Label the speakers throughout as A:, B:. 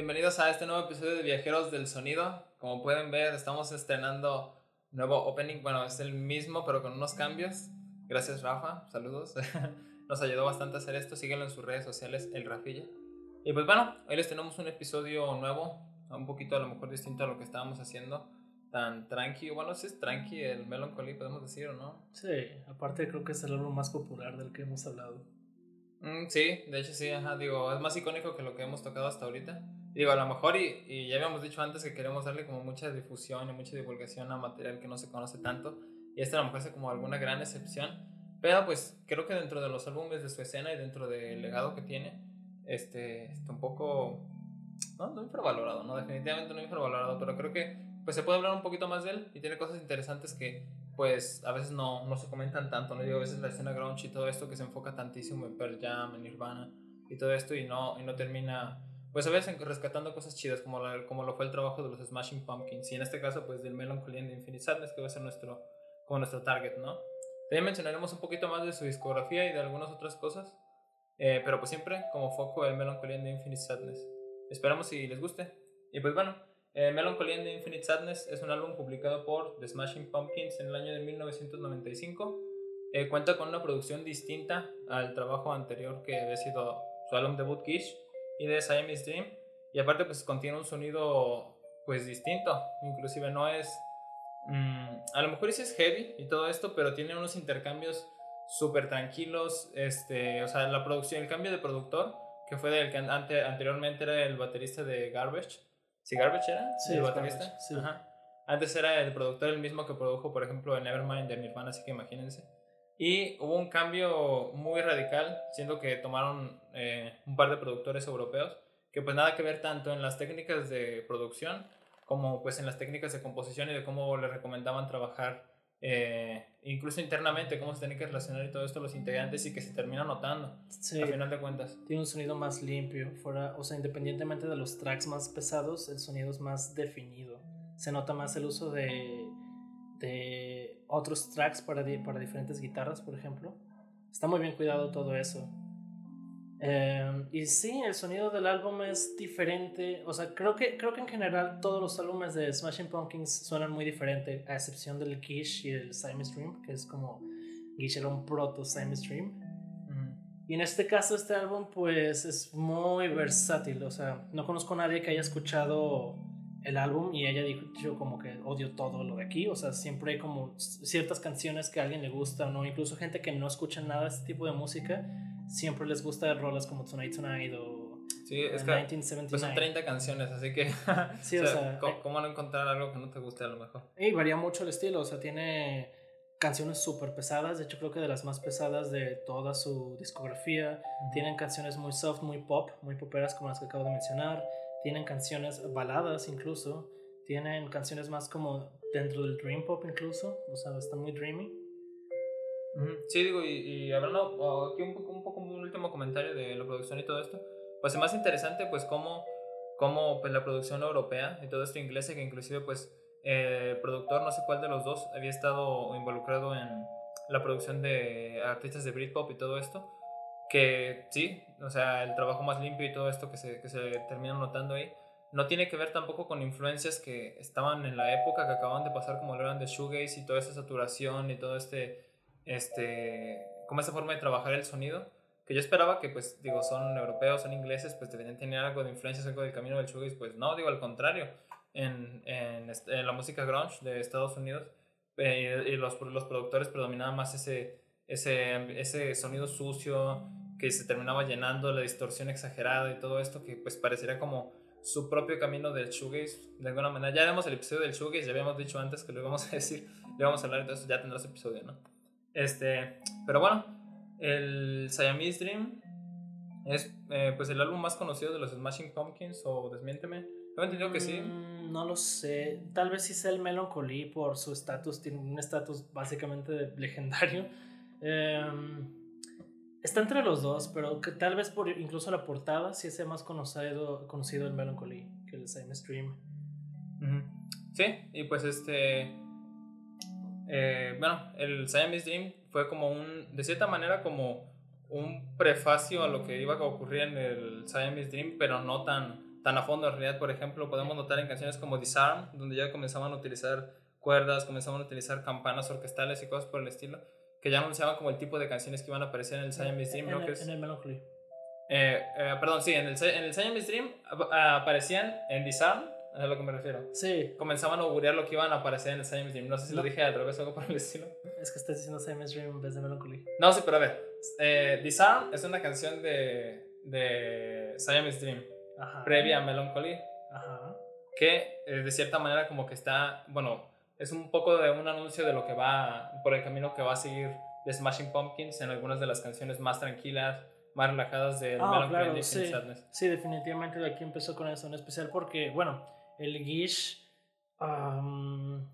A: Bienvenidos a este nuevo episodio de Viajeros del Sonido. Como pueden ver, estamos estrenando nuevo opening. Bueno, es el mismo, pero con unos cambios. Gracias, Rafa. Saludos. Nos ayudó bastante a hacer esto. Síguelo en sus redes sociales, el Rafilla. Y pues bueno, hoy les tenemos un episodio nuevo, un poquito a lo mejor distinto a lo que estábamos haciendo. Tan tranqui, bueno, si es tranqui el Melancholy, podemos decir, ¿o no?
B: Sí, aparte creo que es el álbum más popular del que hemos hablado.
A: Mm, sí, de hecho sí, ajá, digo, es más icónico que lo que hemos tocado hasta ahorita. Digo, a lo mejor, y, y, ya habíamos dicho antes que queremos darle como mucha difusión y mucha divulgación a material que no se conoce tanto. Y este a lo mejor es como alguna gran excepción. Pero pues creo que dentro de los álbumes de su escena y dentro del legado que tiene, este, está un poco, no, no infravalorado, no, definitivamente no infravalorado, pero creo que pues se puede hablar un poquito más de él y tiene cosas interesantes que pues a veces no, no se comentan tanto, ¿no? Digo, a veces la escena grunge y todo esto que se enfoca tantísimo en Pearl Jam, en Nirvana y todo esto y no, y no termina, pues a veces rescatando cosas chidas como, como lo fue el trabajo de los Smashing Pumpkins y en este caso pues del Melancholy and Infinite Sadness que va a ser nuestro, como nuestro target, ¿no? También mencionaremos un poquito más de su discografía y de algunas otras cosas, eh, pero pues siempre como foco el Melancholy and Infinite Sadness. Esperamos si les guste. Y pues bueno, eh, Melancholy and Infinite Sadness es un álbum publicado por The Smashing Pumpkins en el año de 1995. Eh, cuenta con una producción distinta al trabajo anterior que había sido su álbum debut Kish y de Siamese Dream. Y aparte pues contiene un sonido pues distinto. Inclusive no es... Mmm, a lo mejor sí es heavy y todo esto, pero tiene unos intercambios súper tranquilos. Este, o sea, la producción, el cambio de productor, que fue del que ante, anteriormente era el baterista de Garbage ¿Sí Garbage era?
B: Sí,
A: ¿El
B: baterista? Garbage, sí.
A: Ajá. Antes era el productor el mismo que produjo, por ejemplo, el Nevermind de Nirvana, así que imagínense. Y hubo un cambio muy radical, siendo que tomaron eh, un par de productores europeos, que pues nada que ver tanto en las técnicas de producción como pues en las técnicas de composición y de cómo le recomendaban trabajar eh, incluso internamente, cómo se tiene que relacionar y todo esto los integrantes y que se termina notando
B: Sí.
A: al final de cuentas.
B: Tiene un sonido más limpio, fuera, o sea, independientemente de los tracks más pesados, el sonido es más definido. Se nota más el uso de, de otros tracks para, di- para diferentes guitarras, por ejemplo. Está muy bien cuidado todo eso. Eh, y sí, el sonido del álbum es diferente. O sea, creo que, creo que en general todos los álbumes de Smashing Pumpkins suenan muy diferente, a excepción del Kish y el Siamese Dream, que es como Gish era un proto Siamese Dream.
A: Ujú.
B: Y en este caso, este álbum, pues es muy versátil. O sea, no conozco a nadie que haya escuchado el álbum y haya dicho como que odio todo lo de aquí. O sea, siempre hay como ciertas canciones que a alguien le gustan, o incluso gente que no escucha nada de este tipo de música, siempre les gusta rolas como Tonight Tonight o
A: Sí, es
B: eh,
A: que
B: 1979.
A: pues son 30 canciones, así que
B: Sí, o sea,
A: ¿cómo,
B: eh,
A: cómo no encontrar algo que no te guste a lo mejor?
B: Y varía mucho el estilo, o sea, tiene canciones súper pesadas, de hecho creo que de las más pesadas de toda su discografía. Tienen canciones muy soft, muy pop, muy poperas como las que acabo de mencionar. Tienen canciones baladas incluso. Tienen canciones más como dentro del dream pop incluso, o sea, están muy dreamy.
A: Sí, digo, y, y hablando aquí un poco, un poco un último comentario de la producción y todo esto, pues es más interesante pues cómo, cómo pues, la producción europea y todo esto inglesa, que inclusive pues el productor, no sé cuál de los dos, había estado involucrado en la producción de artistas de Britpop y todo esto, que sí, o sea, el trabajo más limpio y todo esto que se, que se termina notando ahí, no tiene que ver tampoco con influencias que estaban en la época que acaban de pasar, como lo eran de shoegaze y toda esa saturación y todo este, este, como esta forma de trabajar el sonido, que yo esperaba que, pues, digo, son europeos, son ingleses, pues deberían tener algo de influencias, algo del camino del shoegaze, pues no, digo, al contrario, en, en, en la música grunge de Estados Unidos, eh, y los, los productores predominaban más ese, ese, ese sonido sucio que se terminaba llenando, la distorsión exagerada y todo esto que pues parecería como su propio camino del shoegaze de alguna manera. Ya vemos el episodio del shoegaze, ya habíamos dicho antes que lo íbamos a decir, le vamos a hablar, entonces ya tendrás episodio, ¿no? Este, pero bueno, el Siamese Dream es eh, pues el álbum más conocido de los Smashing Pumpkins o desmiénteme. Tengo entendido que sí.
B: Mm, no lo sé. Tal vez sí sea el Melancholy por su estatus. Tiene un estatus básicamente legendario. Em, está entre los dos, pero que tal vez por incluso la portada sí sea más conocido, conocido el Melancholy que el Same Stream.
A: Ujú. Sí, y pues este. eh, bueno, el Siamese Dream fue como un. De cierta manera, como un prefacio a lo que iba a ocurrir en el Siamese Dream, pero no tan, tan a fondo. En realidad, por ejemplo, podemos notar en canciones como Disarm, donde ya comenzaban a utilizar cuerdas, comenzaban a utilizar campanas orquestales y cosas por el estilo, que ya anunciaban como el tipo de canciones que iban a aparecer en el Siamese Dream,
B: en,
A: ¿no?
B: el,
A: es-
B: en el Melancholy.
A: eh, eh, perdón, sí, en el, en el Siamese Dream ap- aparecían en Disarm, a lo que me refiero.
B: Sí,
A: Comenzaban a augurar lo que iban a aparecer en el Siamese Dream. No sé si lo dije al revés o algo por el estilo.
B: es que estás diciendo Siamese Dream en vez de Melancholy.
A: No, sí, pero a ver. Eh, Disarm es una canción de, de Siamese Dream,
B: Ajá.
A: previa a Melancholy,
B: Ajá.
A: que eh, de cierta manera como que está, bueno, es un poco de un anuncio de lo que va, por el camino que va a seguir The Smashing Pumpkins en algunas de las canciones más tranquilas, más relajadas del
B: Ah, claro, sí.
A: Sadness.
B: Sí, definitivamente de aquí empezó con eso en especial porque, bueno, el Gish. am,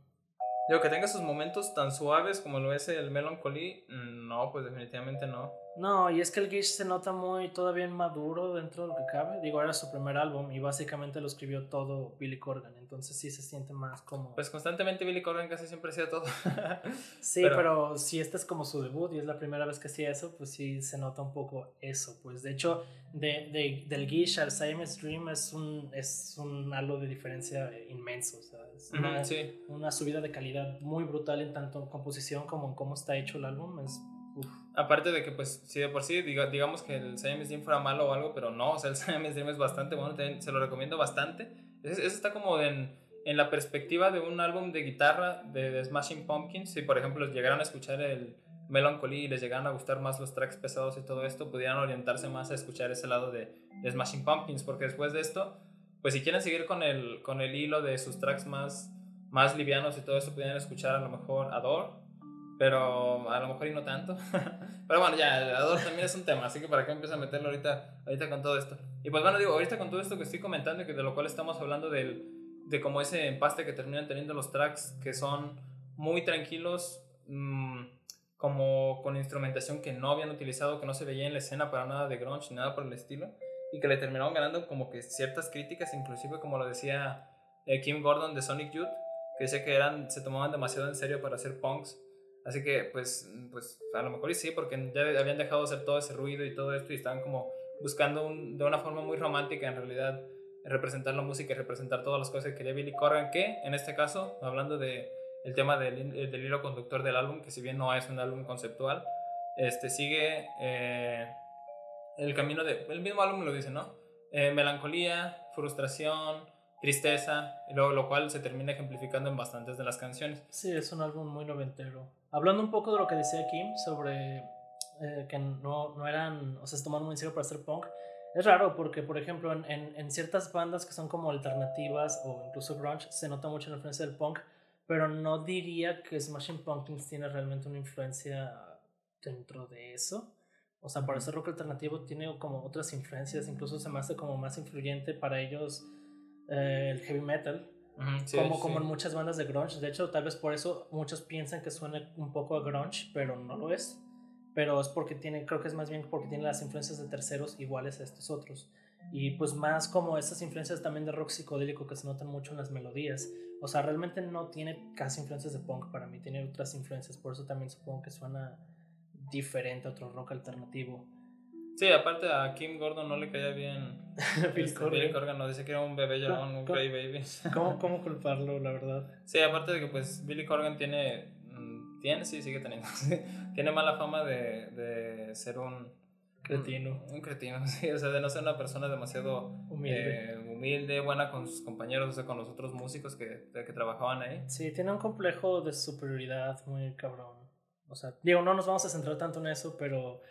A: Digo, que tenga sus momentos tan suaves como lo es el Melancholy, mm, no, pues definitivamente no.
B: No, y es que el Gish se nota muy todavía inmaduro dentro de lo que cabe. Digo, era su primer álbum y básicamente lo escribió todo Billy Corgan, entonces sí se siente más como.
A: Pues constantemente Billy Corgan casi siempre hacía todo.
B: sí,
A: pero-
B: pero, si este es como su debut y es la primera vez que hacía eso, pues sí se nota un poco eso. Pues de hecho, de, de- del Gish al Siamese Dream es un, es un halo de diferencia inmenso. O sea, es una-
A: sí.
B: una subida de calidad muy brutal en tanto en composición como en cómo está hecho el álbum. Es,
A: Aparte de que, pues, si de por sí, diga- digamos que el Siamese Dream fuera malo o algo, pero no, o sea, el Siamese Dream es bastante bueno, también se lo recomiendo bastante. Ese está como en, en la perspectiva de un álbum de guitarra de, de Smashing Pumpkins. Si, por ejemplo, llegaran a escuchar el Melancholy y les llegaran a gustar más los tracks pesados y todo esto, pudieran orientarse más a escuchar ese lado de, de Smashing Pumpkins, porque después de esto, pues si quieren seguir con el, con el hilo de sus tracks más, más livianos y todo eso, pudieran escuchar a lo mejor Adore pero a lo mejor y no tanto. pero bueno, ya, el Adore también es un tema, así que para qué empiezo a meterlo ahorita, ahorita con todo esto. Y pues bueno, digo, ahorita con todo esto que estoy comentando y que de lo cual estamos hablando del, de como ese empaste que terminan teniendo los tracks que son muy tranquilos, mm, como con instrumentación que no habían utilizado, que no se veía en la escena para nada de grunge ni nada por el estilo, y que le terminaron ganando como que ciertas críticas, inclusive como lo decía eh, Kim Gordon de Sonic Youth, que decía que eran, se tomaban demasiado en serio para hacer punks. Así que, pues, pues a lo mejor y sí, porque ya habían dejado de hacer todo ese ruido y todo esto y estaban como buscando un- de una forma muy romántica en realidad representar la música y representar todas las cosas que quería Billy Corgan, que en este caso, hablando de el tema del, del hilo conductor del álbum, que si bien no es un álbum conceptual, este sigue eh, el camino de, el mismo álbum lo dice, ¿no? Eh, melancolía, frustración, tristeza, luego lo cual se termina ejemplificando en bastantes de las canciones.
B: Sí, es un álbum muy noventero. Hablando un poco de lo que decía Kim sobre eh, que no, no eran, o sea, se tomaron muy en serio para hacer punk. Es raro porque, por ejemplo, en, en, en ciertas bandas que son como alternativas o incluso grunge, se nota mucho la influencia del punk, pero no diría que Smashing Pumpkins tiene realmente una influencia dentro de eso. O sea, para ese rock alternativo tiene como otras influencias, incluso se me hace como más influyente para ellos eh, el heavy metal,
A: Sí,
B: como,
A: sí.
B: como en muchas bandas de grunge. De hecho, tal vez por eso muchos piensan que suena un poco a grunge, pero no lo es. Pero es porque tiene, creo que es más bien porque tiene las influencias de terceros iguales a estos otros. Y pues más como esas influencias también de rock psicodélico que se notan mucho en las melodías. O sea, realmente no tiene casi influencias de punk para mí, tiene otras influencias. Por eso también supongo que suena diferente a otro rock alternativo.
A: Sí, aparte a Kim Gordon no le caía bien.
B: Billy
A: este,
B: Corgan.
A: Billy Corgan nos dice que era un bebé llorón, un cray baby.
B: ¿Cómo, ¿Cómo culparlo, la verdad?
A: Sí, aparte de que pues Billy Corgan tiene, mm, tiene, sí, sigue teniendo, tiene mala fama de, de ser un
B: Cretino.
A: Un, cretino, sí, o sea, de no ser una persona demasiado
B: Humilde.
A: eh, humilde, buena con sus compañeros, o sea, con los otros músicos que, que trabajaban ahí.
B: Sí, tiene un complejo de superioridad muy cabrón. O sea, digo, no nos vamos a centrar tanto en eso, pero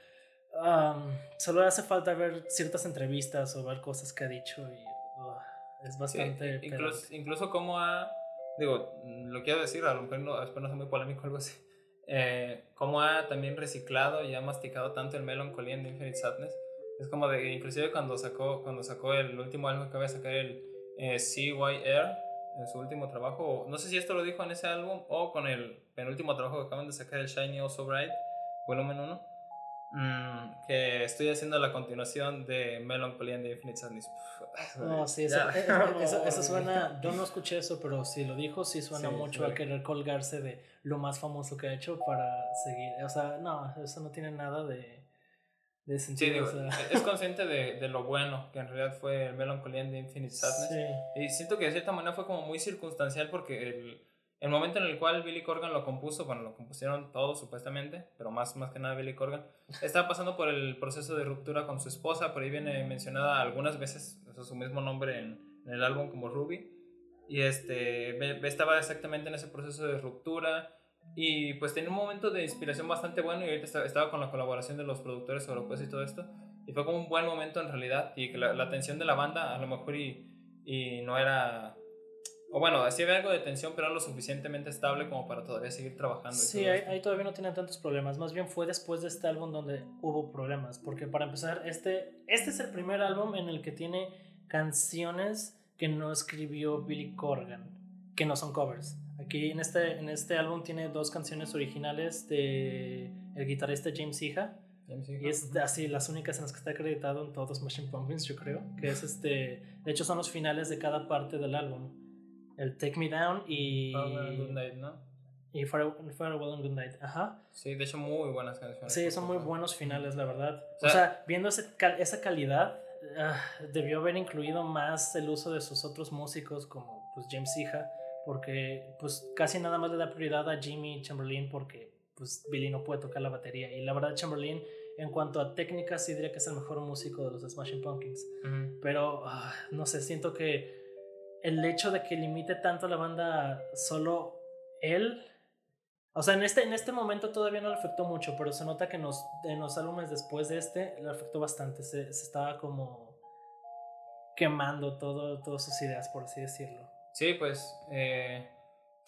B: um, solo hace falta ver ciertas entrevistas o ver cosas que ha dicho y uh, es
A: Sí,
B: bastante...
A: incluso, incluso como ha, digo, lo quiero decir, a lo mejor no, espero no sea muy polémico o algo así, eh, cómo ha también reciclado y ha masticado tanto el Melancholy and Infinite Sadness. Es como de, inclusive cuando sacó, cuando sacó el último álbum que acaba de sacar, el eh, CYR, en su último trabajo, no sé si esto lo dijo en ese álbum o con el penúltimo trabajo que acaban de sacar, el Shiny Oh So Bright, volumen 1. Mm, que estoy haciendo la continuación de Melancholy and the Infinite Sadness.
B: No, sí, eso, eso, eso suena... Yo no escuché eso, pero si lo dijo, sí suena
A: Sí,
B: mucho
A: sí.
B: a querer colgarse de lo más famoso que ha hecho para seguir. O sea, no, eso no tiene nada de... de
A: Sí,
B: sentido.
A: digo,
B: o sea.
A: es consciente de, de lo bueno que en realidad fue el Melancholy de Infinite Sadness.
B: Sí.
A: Y siento que de cierta manera fue como muy circunstancial porque el, el momento en el cual Billy Corgan lo compuso, bueno, lo compusieron todos supuestamente, pero más, más que nada Billy Corgan, estaba pasando por el proceso de ruptura con su esposa, por ahí viene mencionada algunas veces sea, su mismo nombre en, el álbum como Ruby. Y este, estaba exactamente en ese proceso de ruptura. Y pues tenía un momento de inspiración bastante bueno y ahorita estaba, con la colaboración de los productores europeos y todo esto. Y fue como un buen momento en realidad y que la, la tensión de la banda a lo mejor y, y no era... O bueno, sí había algo de tensión, pero era lo suficientemente estable como para todavía seguir trabajando. y
B: Sí, ahí, ahí todavía no tienen tantos problemas. Más bien fue después de este álbum donde hubo problemas. Porque para empezar, este, este es el primer álbum en el que tiene canciones que no escribió Billy Corgan, que no son covers. Aquí en este, en este álbum tiene dos canciones originales de el guitarrista James.
A: James
B: Y es así las únicas en las que está acreditado en todos Machine Pumpkins, yo creo. Que es este. De hecho, son los finales de cada parte del álbum. El Take Me Down y.
A: Farewell and Good Night, ¿no?
B: Y Fare- Farewell and Good Night. Ajá.
A: Sí, de hecho muy buenas canciones.
B: Sí, son muy buenos finales, la verdad.
A: O
B: O
A: sea-
B: sea, viendo ese cal- esa calidad, ah, debió haber incluido más el uso de sus otros músicos como pues James Iha, porque pues casi nada más le da prioridad a Jimmy Chamberlain porque pues Billy no puede tocar la batería y la verdad Chamberlain en cuanto a técnica sí diría que es el mejor músico de los Smashing Pumpkins,
A: Ujú.
B: pero ah, no sé, siento que el hecho de que limite tanto la banda solo él o sea, en este, en este momento todavía no le afectó mucho, pero se nota que en los, álbumes después de este le afectó bastante. Se, estaba como quemando todo, todas sus ideas, por así decirlo.
A: Sí, pues, eh,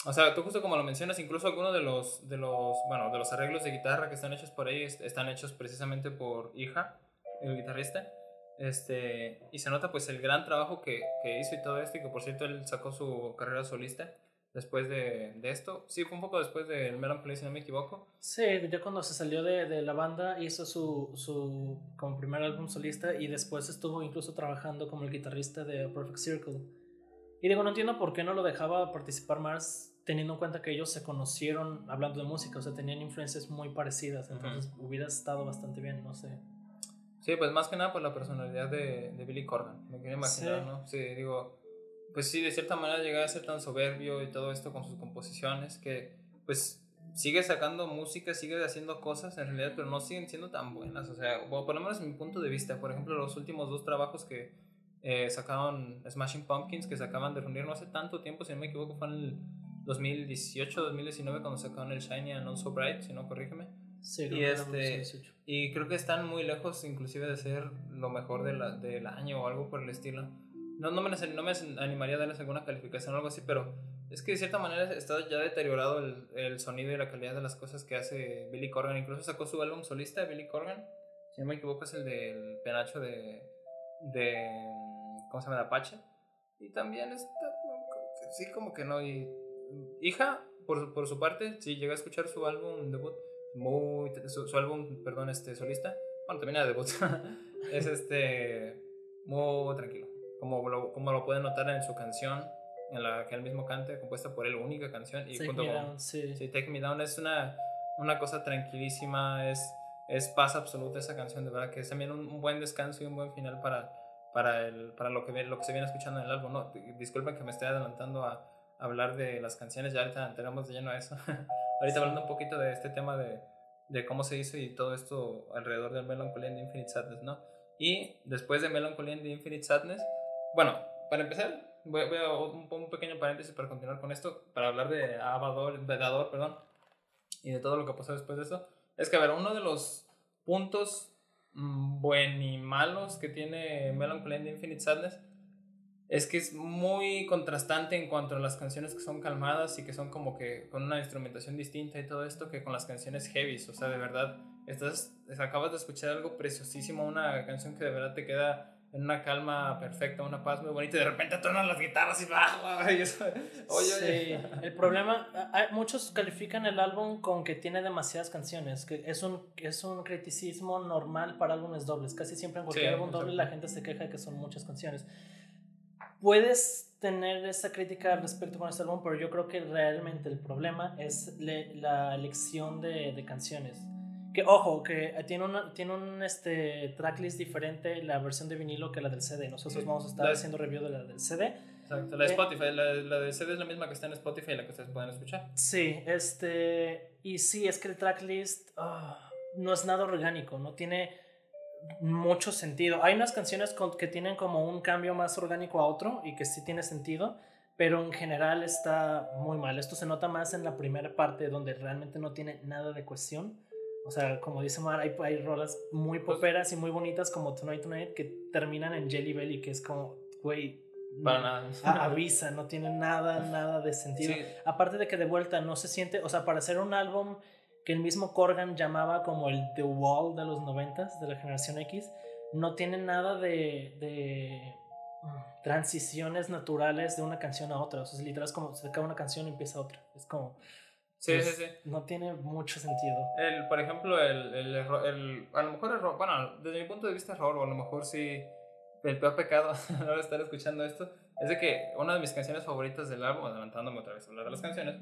A: o sea, tú justo como lo mencionas, incluso algunos de los, de los, bueno, de los arreglos de guitarra que están hechos por ahí est- están hechos precisamente por Hija, el guitarrista, este, y se nota pues el gran trabajo que, que hizo y todo esto, y que por cierto él sacó su carrera solista después de, de esto, sí, fue un poco después del Melancholy, si no me equivoco,
B: Sí, ya cuando se salió de, de la banda hizo su, su como primer álbum solista y después estuvo incluso trabajando como el guitarrista de Perfect Circle. Y digo, no entiendo por qué no lo dejaba participar más teniendo en cuenta que ellos se conocieron hablando de música, o sea, tenían influencias muy parecidas, entonces hubiera estado bastante bien, no sé.
A: Sí, pues más que nada por la personalidad de, de Billy Corgan. Me quiero imaginar,
B: Sí.
A: ¿no? Sí, digo, pues sí, de cierta manera llega a ser tan soberbio y todo esto con sus composiciones que, pues, sigue sacando música, sigue haciendo cosas en realidad, pero no siguen siendo tan buenas. O sea, o por lo menos en mi punto de vista, por ejemplo, los últimos dos trabajos que eh, sacaron Smashing Pumpkins, que se acaban de reunir no hace tanto tiempo, si no me equivoco, fue en el 2018, 2019, cuando sacaron el Shiny and Not So Bright, si no, corrígeme.
B: Sí,
A: Y este-
B: 2018.
A: Y creo que están muy lejos inclusive de ser lo mejor de la- del año o algo por el estilo. No, no, me, no me animaría a darles alguna calificación o algo así, pero es que de cierta manera está ya deteriorado el, el sonido y la calidad de las cosas que hace Billy Corgan. Incluso sacó su álbum solista, Billy Corgan. Si no me equivoco es el del penacho de... de ¿Cómo se llama? De Apache. Y también está... Sí, como que no. Y, hija, por, por su parte, sí, llegué a escuchar su álbum debut muy su, su álbum perdón este solista bueno también era debut es este muy tranquilo como lo, como lo pueden notar en su canción en la que él mismo canta compuesta por él única canción y
B: Take
A: junto
B: Me
A: con
B: Down, sí.
A: sí, Take Me Down es una una cosa tranquilísima es es paz absoluta esa canción de verdad que es también un, un buen descanso y un buen final para para el para lo que lo que se viene escuchando en el álbum no disculpen que me esté adelantando a, a hablar de las canciones ya ahorita entramos de lleno a eso ahorita hablando un poquito de este tema de, de cómo se hizo y todo esto alrededor del Melancholy and Infinite Sadness, ¿no? Y después de Melancholy and Infinite Sadness, bueno, para empezar, voy, voy a un, un pequeño paréntesis para continuar con esto, para hablar de Abador, Vedador, perdón, y de todo lo que pasó después de eso. Es que, a ver, uno de los puntos mm, buen y malos que tiene Melancholy and Infinite Sadness es que es muy contrastante en cuanto a las canciones que son calmadas y que son como que con una instrumentación distinta y todo esto que con las canciones heavies. O sea, de verdad, estás, acabas de escuchar algo preciosísimo, una canción que de verdad te queda en una calma perfecta, una paz muy bonita y de repente truenan las guitarras y eso, oye, oye.
B: Sí, el problema, a- muchos califican el álbum con que tiene demasiadas canciones, que es un, es un criticismo normal para álbumes dobles. Casi siempre en cualquier
A: Sí,
B: álbum doble la gente se queja de que son muchas canciones. Puedes tener esa crítica al respecto con este álbum, pero yo creo que realmente el problema es le- la elección de, de canciones. Que ojo, que tiene, una, tiene un este, tracklist diferente la versión de vinilo que la del CD. Nosotros vamos a estar haciendo review de la del CD.
A: Exacto, la de eh, Spotify, la, la del CD es la misma que está en Spotify y la que ustedes pueden escuchar.
B: Sí, este. Y sí, es que el tracklist ah, no es nada orgánico, no tiene mucho sentido. Hay unas canciones que tienen como un cambio más orgánico a otro y que sí tiene sentido, pero en general está muy mal. Esto se nota más en la primera parte donde realmente no tiene nada de cuestión. O sea, como dice Mar, hay, hay rolas muy pues poperas y muy bonitas como Tonight Tonight que terminan en Jelly Belly, que es como, güey,
A: para nada.
B: avisa, no tiene nada, nada de sentido. Aparte de que de vuelta no se siente, o sea, para hacer un álbum que el mismo Corgan llamaba como el The Wall de los noventas, de la generación X, no tiene nada de, de mm, transiciones naturales de una canción a otra. O sea, literal es como se acaba una canción y empieza otra. Es como...
A: Sí, sí, pues, sí.
B: No tiene mucho sentido.
A: El, por ejemplo, el, el, el, a lo mejor error, bueno, desde mi punto de vista error, o a lo mejor sí, el peor pecado ahora estar escuchando esto, es de que una de mis canciones favoritas del álbum, adelantándome otra vez a hablar de las canciones,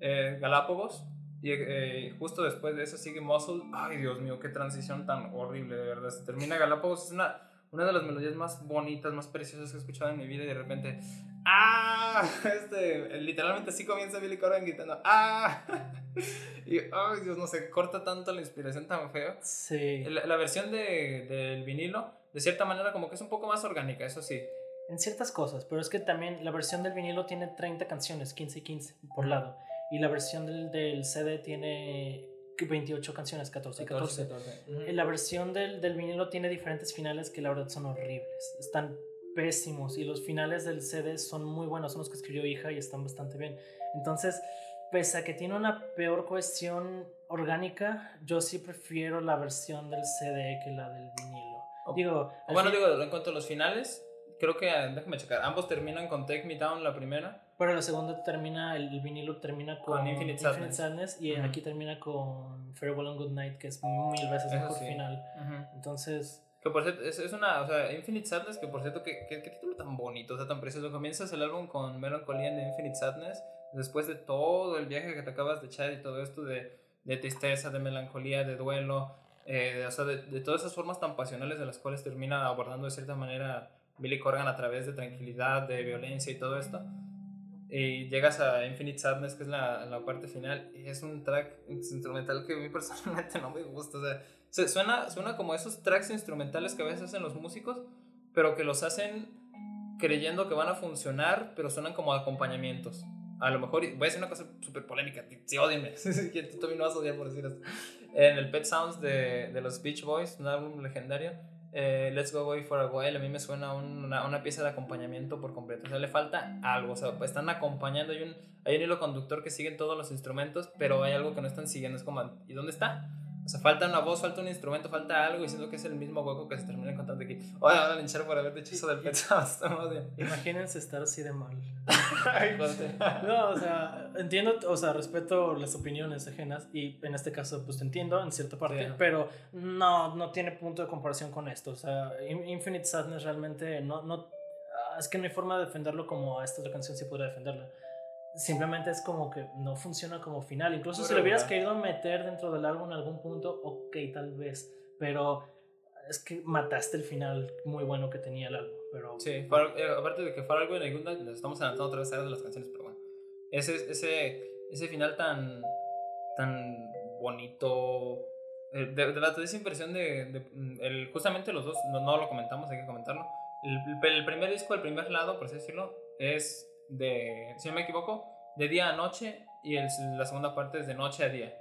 A: eh, Galápagos, y eh, justo después de eso sigue Muscle. Ay, Dios mío, qué transición tan horrible, de verdad. Se termina Galápagos. Es una, una de las melodías más bonitas, más preciosas que he escuchado en mi vida. Y de repente, ¡ah! Este, literalmente así comienza Billy Corgan gritando, ¡ah! Y, ay, Dios, no sé, corta tanto la inspiración tan feo.
B: Sí.
A: La, la versión de, del vinilo, de cierta manera, como que es un poco más orgánica, eso sí.
B: En ciertas cosas, pero es que también la versión del vinilo tiene 30 canciones, 15 y 15 por lado. Y la versión del, del CD tiene 28 canciones, 14 y 14. La versión del, del vinilo tiene diferentes finales que la verdad son horribles. Están pésimos y los finales del CD son muy buenos, son los que escribió hija y están bastante bien. Entonces, pese a que tiene una peor cuestión orgánica, yo sí prefiero la versión del CD que la del vinilo. Digo,
A: bueno, digo, en cuanto a los finales, creo que, déjame checar, ambos terminan con Take Me Down la primera.
B: Pero la segunda termina, el, vinilo termina con, Infinite, Sadness. y aquí termina con Farewell and Good Night, que es mil veces mejor final. Entonces...
A: Que por cierto, es, es, una, o sea, Infinite Sadness, que por cierto, qué, qué, título tan bonito, o sea, tan precioso. Comienzas el álbum con Melancolía de Infinite Sadness, después de todo el viaje que te acabas de echar y todo esto de, de tristeza, de melancolía, de duelo, eh, o sea, de, de, todas esas formas tan pasionales de las cuales termina abordando de cierta manera Billy Corgan a través de tranquilidad, de violencia y todo esto. Y llegas a Infinite Sadness, que es la, la parte final, y es un track instrumental que a mí personalmente no me gusta. O sea, suena, suena como esos tracks instrumentales que a veces hacen los músicos, pero que los hacen creyendo que van a funcionar, pero suenan como acompañamientos. A lo mejor, voy a decir una cosa súper polémica, si odienme, tú también no vas a odiar por decir esto. En el Pet Sounds de, de los Beach Boys, un álbum legendario, eh, Let's Go Away for a While, a mí me suena una, una, pieza de acompañamiento por completo. O sea, le falta algo. O sea, están acompañando. Hay un, hay un hilo conductor que sigue todos los instrumentos, pero hay algo que no están siguiendo. Es como, ¿y dónde está? O sea, falta una voz, falta un instrumento, falta algo y siento que es el mismo hueco que se termina encontrando aquí. Oye, van a linchar por haber dicho eso del pensado.
B: Imagínense estar así de mal. no, o sea, entiendo, o sea, respeto las opiniones ajenas y en este caso, pues te entiendo en cierta parte, pero no, no tiene punto de comparación con esto. O sea, Infinite Sadness realmente no, no, es que no hay forma de defenderlo como a esta otra canción sí podría defenderla simplemente es como que no funciona como final. Incluso si lo hubieras querido meter dentro del álbum en algún punto, ok, tal vez. Pero es que mataste el final muy bueno que tenía el álbum. Pero,
A: sí, eh, aparte de que fue algo en Good nos estamos adelantando otra vez a de las canciones, pero bueno. Ese, ese, ese final tan, tan bonito. Eh, de, de, la, de esa impresión de, de, mm, el, justamente los dos, no, no, lo comentamos, hay que comentarlo. El, el primer disco, el primer lado, por así decirlo, es de, si no me equivoco, de día a noche y el, la segunda parte es de noche a día.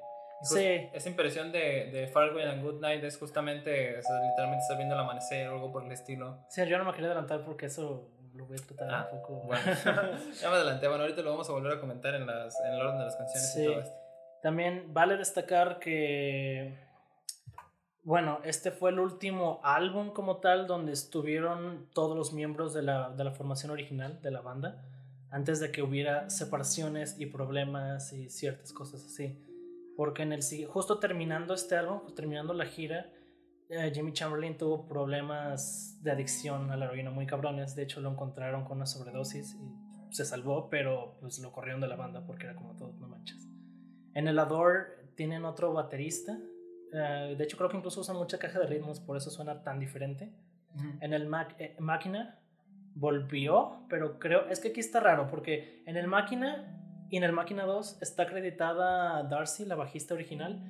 B: Sí.
A: Esa impresión de, de Farewell and Good Night es justamente, literalmente estás viendo el amanecer o algo por el estilo.
B: Sí, yo no me quería adelantar porque eso lo voy a tratar un ah, poco.
A: Bueno, ya me adelanté. Bueno, ahorita lo vamos a volver a comentar en, las, en el orden de las canciones sí. y todo esto.
B: También vale destacar que, bueno, este fue el último álbum como tal donde estuvieron todos los miembros de la, de la formación original de la banda antes de que hubiera separaciones y problemas y ciertas cosas así. Porque en el justo terminando este álbum, terminando la gira, eh, Jimmy Chamberlain tuvo problemas de adicción a la heroína muy cabrones. De hecho, lo encontraron con una sobredosis y se salvó, pero pues lo corrieron de la banda porque era como todo, no manches. En el Adore tienen otro baterista, Eh, de hecho, creo que incluso usan mucha caja de ritmos, por eso suena tan diferente. En el Mac, eh, Máquina volvió, pero creo, es que aquí está raro, porque en el Máquina y en el Máquina 2 está acreditada Darcy, la bajista original,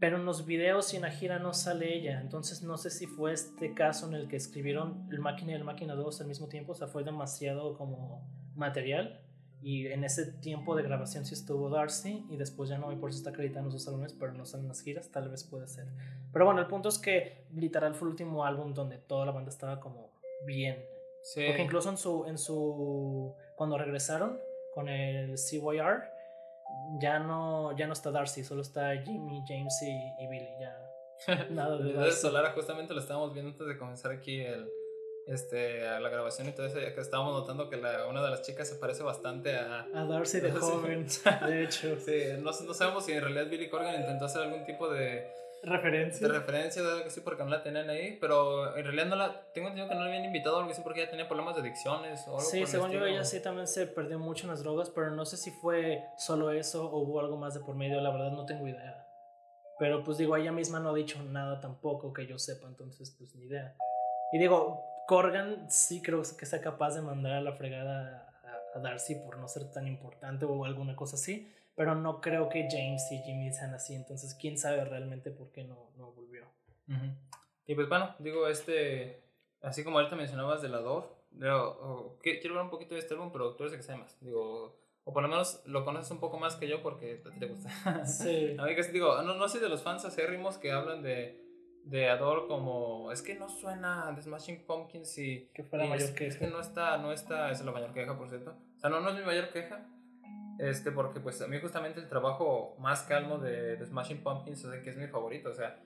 B: pero en los videos y en la gira no sale ella. Entonces no sé si fue este caso en el que escribieron el Máquina y el Máquina 2 al mismo tiempo, o sea, fue demasiado como material. Y en ese tiempo de grabación sí estuvo Darcy y después ya no, y por eso está acreditando sus álbumes, pero no salen las giras, tal vez puede ser. Pero bueno, el punto es que literal fue el último álbum donde toda la banda estaba como bien. Sí. Porque incluso en su, en su, cuando regresaron con el CYR, ya no, ya no está Darcy, solo está Jimmy, James y, Billy, ya.
A: Nada de Darcy. Solara justamente lo estábamos viendo antes de comenzar aquí el este, la grabación y todo eso, ya que estábamos notando que la, una de las chicas se parece bastante a...
B: A Darcy de joven, de hecho.
A: Sí, no, no, sabemos si en realidad Billy Corgan intentó hacer algún tipo de...
B: Referencia.
A: De referencia, de algo así, porque no la tenían ahí, pero en realidad no la... Tengo entendido que no la habían invitado algo así porque ella tenía problemas de adicciones o algo
B: Sí, según yo ella sí también se perdió mucho en las drogas, pero no sé si fue solo eso o hubo algo más de por medio, la verdad no tengo idea. Pero pues digo, ella misma no ha dicho nada tampoco que yo sepa, entonces pues ni idea. Y digo, Corgan sí creo que sea capaz de mandar a la fregada a, Darcy por no ser tan importante o alguna cosa así, pero no creo que James y Jimmy sean así, entonces quién sabe realmente por qué no, no volvió.
A: Y pues bueno, digo, este, así como ahorita mencionabas de la Dove, quiero hablar un poquito de este álbum, pero tú eres que más, digo, o por lo menos lo conoces un poco más que yo porque a ti te gusta. Sí. a mí que digo, no, no soy de los fans acérrimos que hablan de de Adore como es que no suena The Smashing Pumpkins y
B: que fue la mayor
A: es,
B: queja
A: es que no está no está es la mayor queja por cierto o sea no no es mi mayor queja este porque pues a mí justamente el trabajo más calmo de The Smashing Pumpkins es que es mi favorito o sea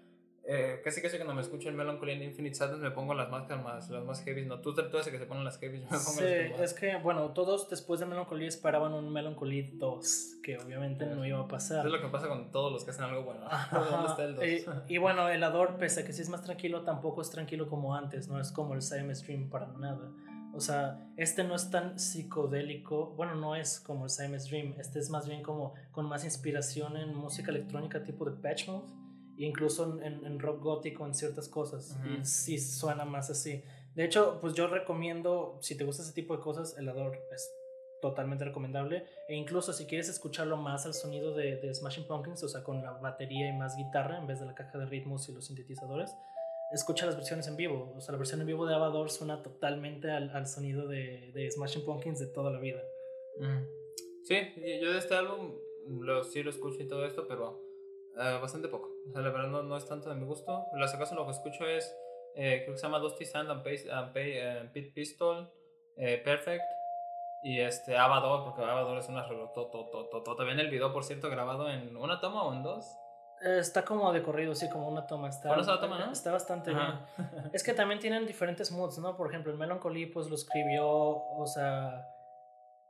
A: eh, casi casi cuando me escucho el Melancholy en Infinite Sadness me pongo las más calmas, las más heavy. No, tú, tú haces que se ponen las heavy, yo me pongo
B: sí, es que, bueno, todos después de Melancholy esperaban un Melancholy 2, que obviamente no iba a pasar.
A: es lo que pasa con todos los que hacen algo bueno. ¿Dónde está el 2?
B: Y, y, bueno, el Ador, pese a que sí es más tranquilo, tampoco es tranquilo como antes, no es como el Siam Stream para nada. O sea, este no es tan psicodélico, bueno, no es como el Siam Dream, este es más bien como con más inspiración en música electrónica tipo de Patch Mode incluso en, en, rock gótico, en ciertas cosas. Y sí suena más así. De hecho, pues yo recomiendo, si te gusta ese tipo de cosas, el Ador es totalmente recomendable. E incluso si quieres escucharlo más al sonido de, de, Smashing Pumpkins, o sea, con la batería y más guitarra en vez de la caja de ritmos y los sintetizadores, escucha las versiones en vivo. O sea, la versión en vivo de Avador suena totalmente al, al sonido de, de, Smashing Pumpkins de toda la vida.
A: Sí, yo de este álbum lo, sí lo escucho y todo esto, pero uh, bastante poco. O sea, la verdad no, no es tanto de mi gusto. Las acaso lo que escucho es, eh, creo que se llama Dusty Sand and, Pay, and Pay, uh, Pit Pistol, eh, Perfect y este Avador, porque Avador es una También el video, por cierto, grabado en una toma o en dos.
B: Está como de corrido, sí, como una toma. Está,
A: la toma, ¿no?
B: Está bastante bien. es que también tienen diferentes moods, ¿no? Por ejemplo, el Melancholy, pues lo escribió, o sea,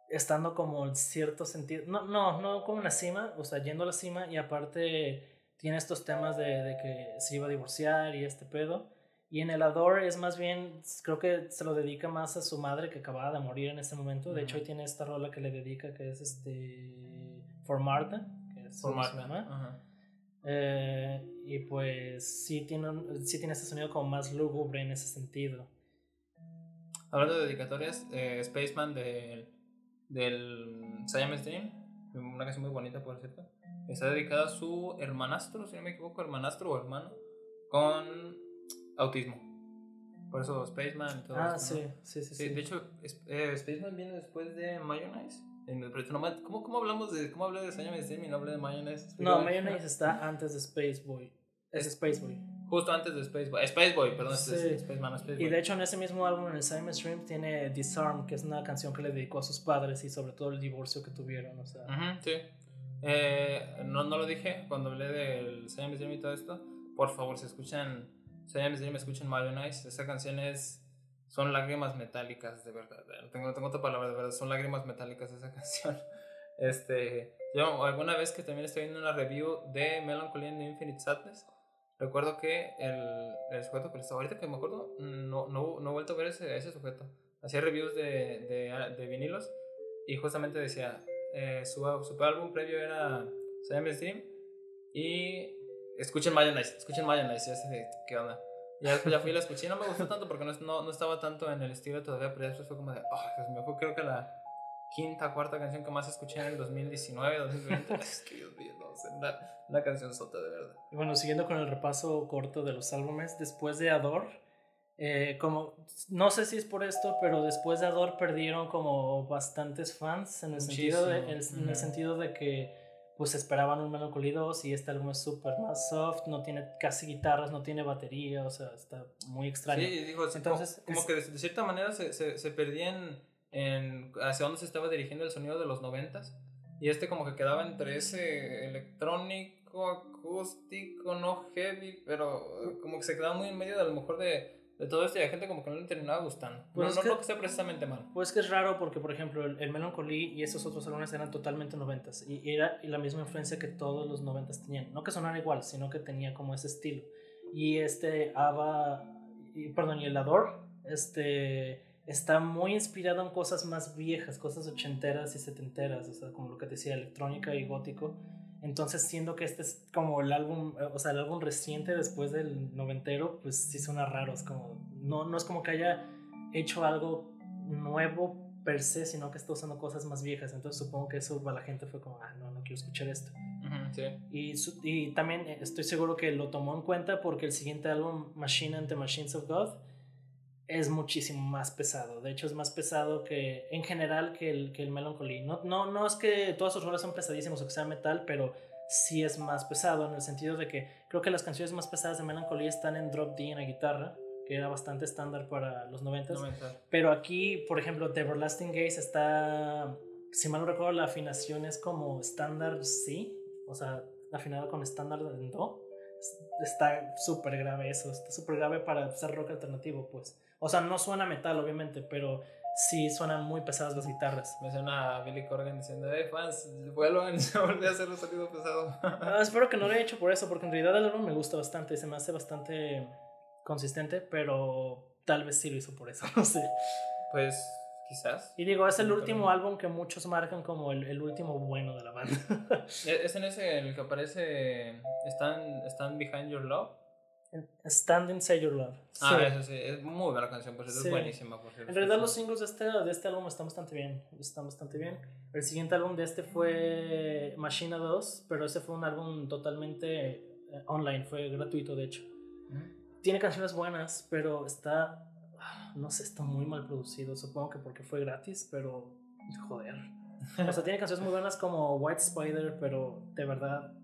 B: estando como en cierto sentido. No, no, no como en la cima, o sea, yendo a la cima y aparte tiene estos temas de, de, que se iba a divorciar y este pedo. Y en el Adore es más bien, creo que se lo dedica más a su madre que acababa de morir en ese momento. De hecho, hoy tiene esta rola que le dedica que es este For Martha, que es
A: For Martha.
B: Eh, y pues sí tiene, sí tiene este sonido como más lúgubre en ese sentido.
A: Hablando de dedicatorias, eh, Spaceman del, del Siamese Dream, una canción muy bonita por cierto. Está dedicada a su hermanastro, si no me equivoco, hermanastro o hermano, con autismo. Por eso Spaceman y todo
B: Ah, sí, sí, sí, sí,
A: De hecho, eh, Spaceman viene después de Mayonnaise. ¿Cómo, ¿Cómo hablamos de cómo hablé de Siamese Dream y no hablé de Mayonnaise?
B: No, Mayonnaise está antes de Spaceboy. Es Spaceboy.
A: Justo antes de Spaceboy. Spaceboy, perdón, sí. es Spaceman, Spaceboy.
B: Y de hecho en ese mismo álbum, en el Siamese Dream, tiene Disarm, que es una canción que le dedicó a sus padres y sobre todo el divorcio que tuvieron, o sea.
A: sí. Eh, no, no lo dije cuando hablé del Siamese Dream y todo esto. Por favor, si escuchan Siamese Dream, escuchen Mayonnaise. Esa canción es... Son lágrimas metálicas, de verdad. No tengo, tengo otra palabra, de verdad. Son lágrimas metálicas esa canción. Este, yo alguna vez que también estoy viendo una review de Melancholy and Infinite Sadness, recuerdo que el, el sujeto que estaba ahorita que me acuerdo, no, no, no he vuelto a ver ese, ese sujeto. Hacía reviews de, de, de vinilos y justamente decía, eh, su, su álbum previo era Siamese Dream y escuchen Mayonnaise, escuchen Mayonnaise, y así de, ¿qué onda? Ya después ya fui y la escuché y no me gustó tanto porque no, no, no estaba tanto en el estilo todavía, pero después fue como de, oh, Dios mío, fue creo que la quinta, cuarta canción que más escuché en el 2019, 2020. es que Dios mío, no sé, una, una canción sota de verdad.
B: Y bueno, siguiendo con el repaso corto de los álbumes, después de Adore, eh, como, no sé si es por esto, pero después de Adore perdieron como bastantes fans en el, sentido de, en el sentido de que pues esperaban un Melancholy 2 y este álbum es súper más soft, no tiene casi guitarras, no tiene batería, o sea, está muy extraño.
A: Sí, digo, entonces como, como que de, de, cierta manera se, se, se perdían en hacia dónde se estaba dirigiendo el sonido de los noventas y este como que quedaba entre ese electrónico, acústico, no heavy, pero como que se quedaba muy en medio de a lo mejor de de todo esto y a gente como que no le terminaba gustando. Pues no, no, no que sea precisamente mal.
B: Pues que es raro porque, por ejemplo, el, el Melancholy y esos otros álbumes eran totalmente noventas y era la misma influencia que todos los noventas tenían. No que sonara igual, sino que tenía como ese estilo. Y este Ava, y, perdón, y el Ador, este está muy inspirado en cosas más viejas, cosas ochenteras y setenteras, o sea, como lo que decía, electrónica y gótico. Entonces, siendo que este es como el álbum, o sea, el álbum reciente después del noventero, pues sí suena raro. Es como, no, no es como que haya hecho algo nuevo per se, sino que está usando cosas más viejas. Entonces, supongo que eso para la gente fue como, ah, no, no quiero escuchar esto.
A: Uh -huh, sí.
B: y, y también estoy seguro que lo tomó en cuenta porque el siguiente álbum, Machine and the Machines of God, es muchísimo más pesado. De hecho, es más pesado que en general que el, que el Melancholy. No, no, no es que todas sus rolas son pesadísimos o que sea metal, pero sí es más pesado en el sentido de que creo que las canciones más pesadas de Melancholy están en drop D en la guitarra, que era bastante estándar para los 90.
A: 90.
B: Pero aquí, por ejemplo, The Everlasting Gaze está, si mal no recuerdo, la afinación es como estándar C, o sea, afinada con estándar en Do. Está súper grave eso, está súper grave para ser rock alternativo, pues. O sea, no suena metal, obviamente, pero sí suenan muy pesadas las guitarras.
A: Me suena a Billy Corgan diciendo, hey fans, vuelvan, se volvió a hacer un sonido pesado.
B: ah, espero que no lo haya hecho por eso, porque en realidad el álbum me gusta bastante, se me hace bastante consistente, pero tal vez sí lo hizo por eso, no sé.
A: Pues quizás.
B: Y digo, es el último álbum que muchos marcan como el, el último bueno de la banda.
A: ¿Es en ese en el que aparece Stand Behind Your Love?
B: Stand Inside Your Love.
A: Ah, sí. eso sí, es muy buena canción, por cierto, sí. es buenísima. Por cierto.
B: En realidad los singles de este, de este álbum están bastante bien, están bastante bien. El siguiente álbum de este fue Machina 2, pero ese fue un álbum totalmente eh, online, fue gratuito de hecho. ¿Mm? Tiene canciones buenas, pero está, no sé, está muy mal producido, supongo que porque fue gratis, pero joder. O sea, tiene canciones muy buenas como White Spider, pero de verdad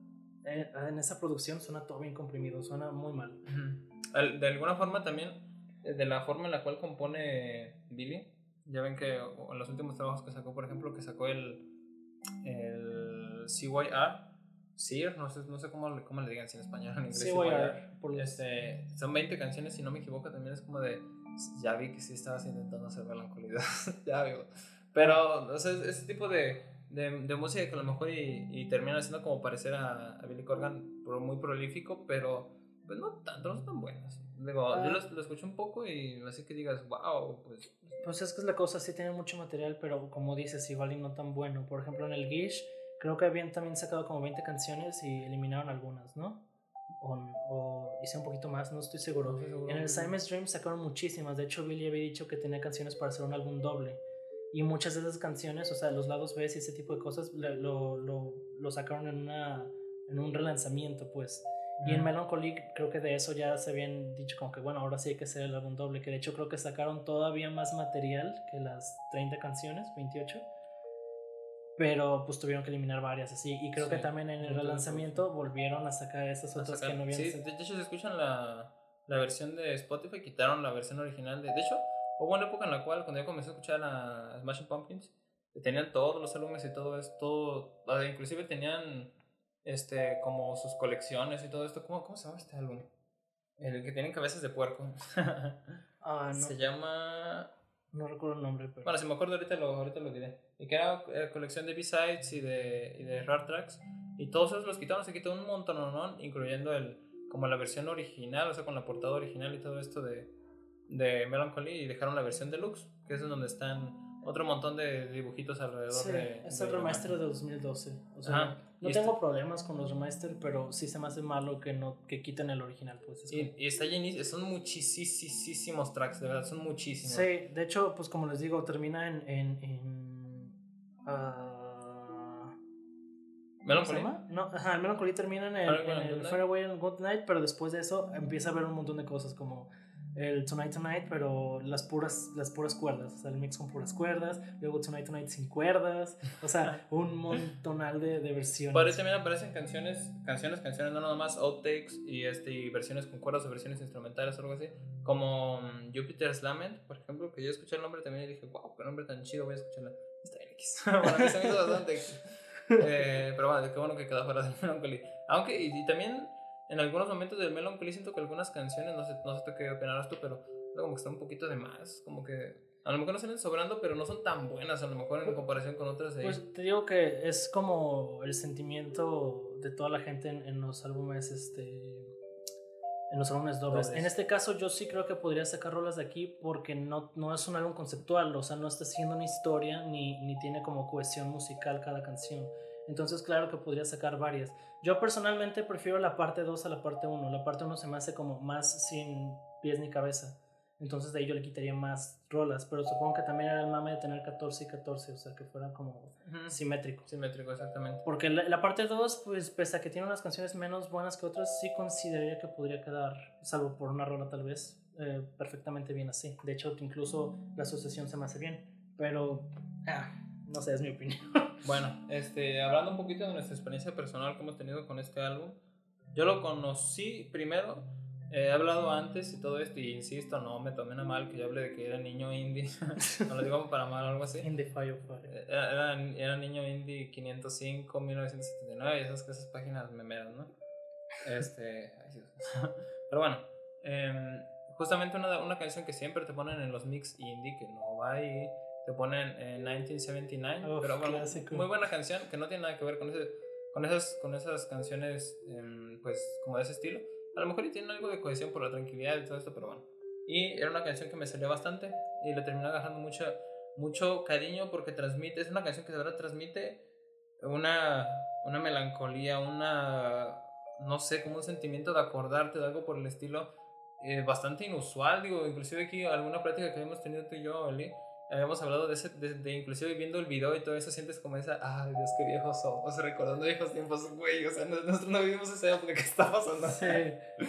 B: en esa producción suena todo bien comprimido, suena muy mal.
A: De alguna forma también, eh, de la forma en la cual compone Billy, ya ven que en los últimos trabajos que sacó, por ejemplo, que sacó el, el CYR, CYR, no sé, no sé cómo, cómo le digan si en español en inglés.
B: CYR.
A: Por este, son 20 canciones, si no me equivoco, también es como de, ya vi que sí estabas intentando hacer melancolía, ya digo. Pero, o sea, ese tipo de de, de, música que a lo mejor y, y termina siendo como parecer a, a, Billy Corgan, muy prolífico, pero pues no tanto, no son tan buenas. Digo, ah. yo lo, lo, escuché un poco y así que digas, wow, pues...
B: Pues es que es la cosa, sí tiene mucho material, pero como dices, igual y no tan bueno. Por ejemplo, en el Gish, creo que habían también sacado como 20 canciones y eliminaron algunas, ¿no? O, o hice un poquito más, no estoy seguro. No seguro. En el Simon's Dream sacaron muchísimas, de hecho Billy había dicho que tenía canciones para hacer un álbum doble. Y muchas de esas canciones, o sea, los lados B y ese tipo de cosas, lo, lo, lo sacaron en, una, en un relanzamiento, pues. Y en Melancholy creo que de eso ya se habían dicho como que bueno, ahora sí hay que hacer el álbum doble, que de hecho creo que sacaron todavía más material que las 30 canciones, 28. Pero pues tuvieron que eliminar varias así. Y creo sí, que también en el relanzamiento volvieron a sacar esas otras sacar, que no habían
A: Sí, de hecho se escuchan la, la versión de Spotify, quitaron la versión original de... De hecho, Hubo una época en la cual, cuando yo comencé a escuchar a Smashing Pumpkins, tenían todos los álbumes y todo esto, inclusive tenían este, como sus colecciones y todo esto. ¿Cómo, cómo se llama este álbum? El que tienen cabezas de puerco.
B: ah, no.
A: Se llama...
B: No recuerdo el nombre, pero...
A: Bueno, si me acuerdo ahorita lo, ahorita lo diré. Y que era eh, colección de B-Sides y de, y de Rare Tracks. Y todos esos los quitaron, se quitó un montón, ¿no? ¿no? Incluyendo el, como la versión original, o sea, con la portada original y todo esto de, de Melancholy y dejaron la versión deluxe, que es en donde están otro montón de dibujitos alrededor
B: Sí,
A: de.
B: es
A: de
B: el
A: la
B: remaster de 2012. O sea,
A: Ajá,
B: no tengo
A: este-
B: problemas con los remaster, pero sí se me hace malo que no que quiten el original. Pues, es
A: Y,
B: como-
A: y está llenísimo, son muchísimos tracks, de verdad, son muchísimos.
B: Sí, de hecho, pues como les digo, termina en. en, en ah, ¿Cómo se
A: Melancholy.
B: No, ajá, el Melancholy termina en el, en
A: and
B: el
A: Good
B: Farewell and Good Night, pero después de eso empieza a haber un montón de cosas como el Tonight Tonight, pero las puras, las puras cuerdas, o sea, el mix con puras cuerdas, luego Tonight Tonight sin cuerdas, o sea, un montonal de, de versiones.
A: Por también aparecen canciones, canciones, canciones, no nada más outtakes y, este, y versiones con cuerdas o versiones instrumentales o algo así. Como mm, Jupiter's Lament, por ejemplo, que yo escuché el nombre también y dije, wow, qué nombre tan chido, voy a escucharla. Está bien X. Para mí se me hizo bastante X. Eh, pero bueno, qué bueno que quedó fuera del Melancholy. Aunque, y, y también en algunos momentos del Melancholy siento que algunas canciones, no sé, no sé qué opinarás tú, pero como que están un poquito de más, como que a lo mejor no salen sobrando, pero no son tan buenas a lo mejor en comparación con otras de
B: Pues te digo que es como el sentimiento de toda la gente en, en los álbumes, este, en los álbumes dobles.
A: Dobles.
B: En este caso yo sí creo que podría sacar rolas de aquí porque no, no es un álbum conceptual, o sea, no está siguiendo una historia ni, ni tiene como cohesión musical cada canción. Entonces claro que podría sacar varias. Yo personalmente prefiero la parte 2 a la parte 1. La parte 1 se me hace como más sin pies ni cabeza. Entonces de ahí yo le quitaría más rolas, pero supongo que también era el mame de tener 14 y 14, o sea, que fuera como simétrico.
A: Simétrico, exactamente.
B: Porque la, la parte 2, pues pese a que tiene unas canciones menos buenas que otras, sí consideraría que podría quedar, salvo por una rola tal vez, eh, perfectamente bien así. De hecho, incluso la asociación se me hace bien, pero ah, no sé, es mi opinión.
A: Bueno, este, hablando un poquito de nuestra experiencia personal que hemos tenido con este álbum, yo lo conocí primero, eh, he hablado antes y todo esto, y insisto, no me tomen a mal que yo hable de que era niño indie, no lo digo para mal o algo así.
B: In the Fire Fire.
A: Eh, Era, era, niño indie 505, 1979, y esas, esas páginas memeras, ¿no? Este. Pero bueno, em, justamente una, una canción que siempre te ponen en los mix indie, que no va ahí, te ponen en 1979,
B: Uf,
A: pero bueno,
B: clásico.
A: muy buena canción que no tiene nada que ver con, ese, con, esas, con esas canciones, em, pues como de ese estilo. A lo mejor y tiene algo de cohesión por la tranquilidad y todo esto, pero bueno. Y era una canción que me salió bastante y le terminé agarrando mucho, mucho cariño porque transmite, es una canción que verdad transmite una, una melancolía, una, no sé, como un sentimiento de acordarte de algo por el estilo eh, bastante inusual, digo, inclusive aquí alguna práctica que habíamos tenido tú y yo, Oli, habíamos hablado de ese, de, de inclusive viendo el video y todo eso, sientes como esa, ay Dios, qué viejos somos, recordando viejos tiempos, güey, o sea, no- nosotros no vivimos esa época, ¿qué está pasando?
B: Sí,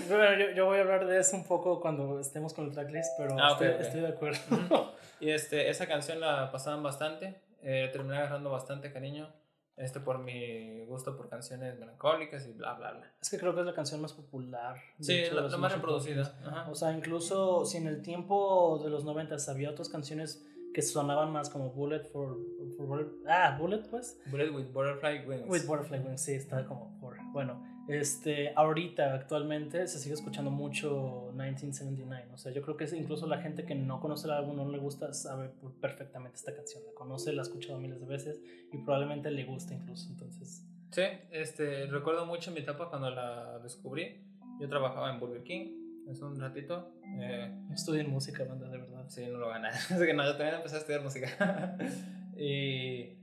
B: bueno, yo, yo voy a hablar de eso un poco cuando estemos con el tracklist, pero
A: Ah, ok,
B: estoy,
A: ok.
B: estoy de acuerdo.
A: Y este, esa canción la pasaban bastante, eh, terminé agarrando bastante cariño, este, por mi gusto por canciones melancólicas y bla, bla, bla.
B: Es que creo que es la canción más popular.
A: Sí,
B: hecho,
A: la, la más reproducida. Ajá.
B: O sea, incluso si en el tiempo de los 90 había otras canciones que sonaban más como Bullet for, for ah, Bullet pues.
A: Bullet with Butterfly Wings.
B: With Butterfly Wings, sí, está como por. Bueno, este, ahorita actualmente se sigue escuchando mucho 1979. O sea, yo creo que incluso la gente que no conoce el álbum, no le gusta, sabe perfectamente esta canción. La conoce, la ha escuchado miles de veces y probablemente le gusta incluso. Entonces,
A: Sí, este, recuerdo mucho mi etapa cuando la descubrí. Yo trabajaba en Burger King hace un ratito. Eh,
B: estudien música, banda, de verdad.
A: sí, no lo gana. Así que no, yo también empecé a estudiar música. y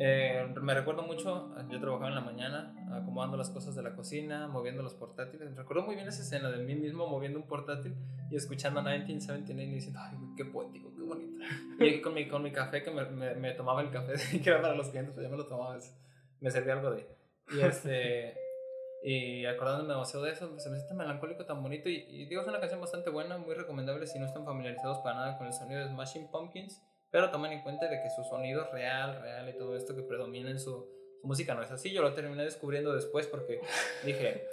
A: eh, me recuerdo mucho, yo trabajaba en la mañana acomodando las cosas de la cocina, moviendo los portátiles. Recuerdo muy bien esa escena de mí mismo moviendo un portátil y escuchando 1979 y diciendo, ay, qué poético, qué bonito. Y con mi, con mi café, que me, me, me tomaba el café que era para los clientes, pues ya me lo tomaba, me servía algo de... Y este... Y acordándome demasiado de eso, se me siente melancólico tan bonito. Y, y digo, es una canción bastante buena, muy recomendable si no están familiarizados para nada con el sonido de Smashing Pumpkins. Pero tomen en cuenta de que su sonido real, real y todo esto que predomina en su, su música no es así. Yo lo terminé descubriendo después porque dije,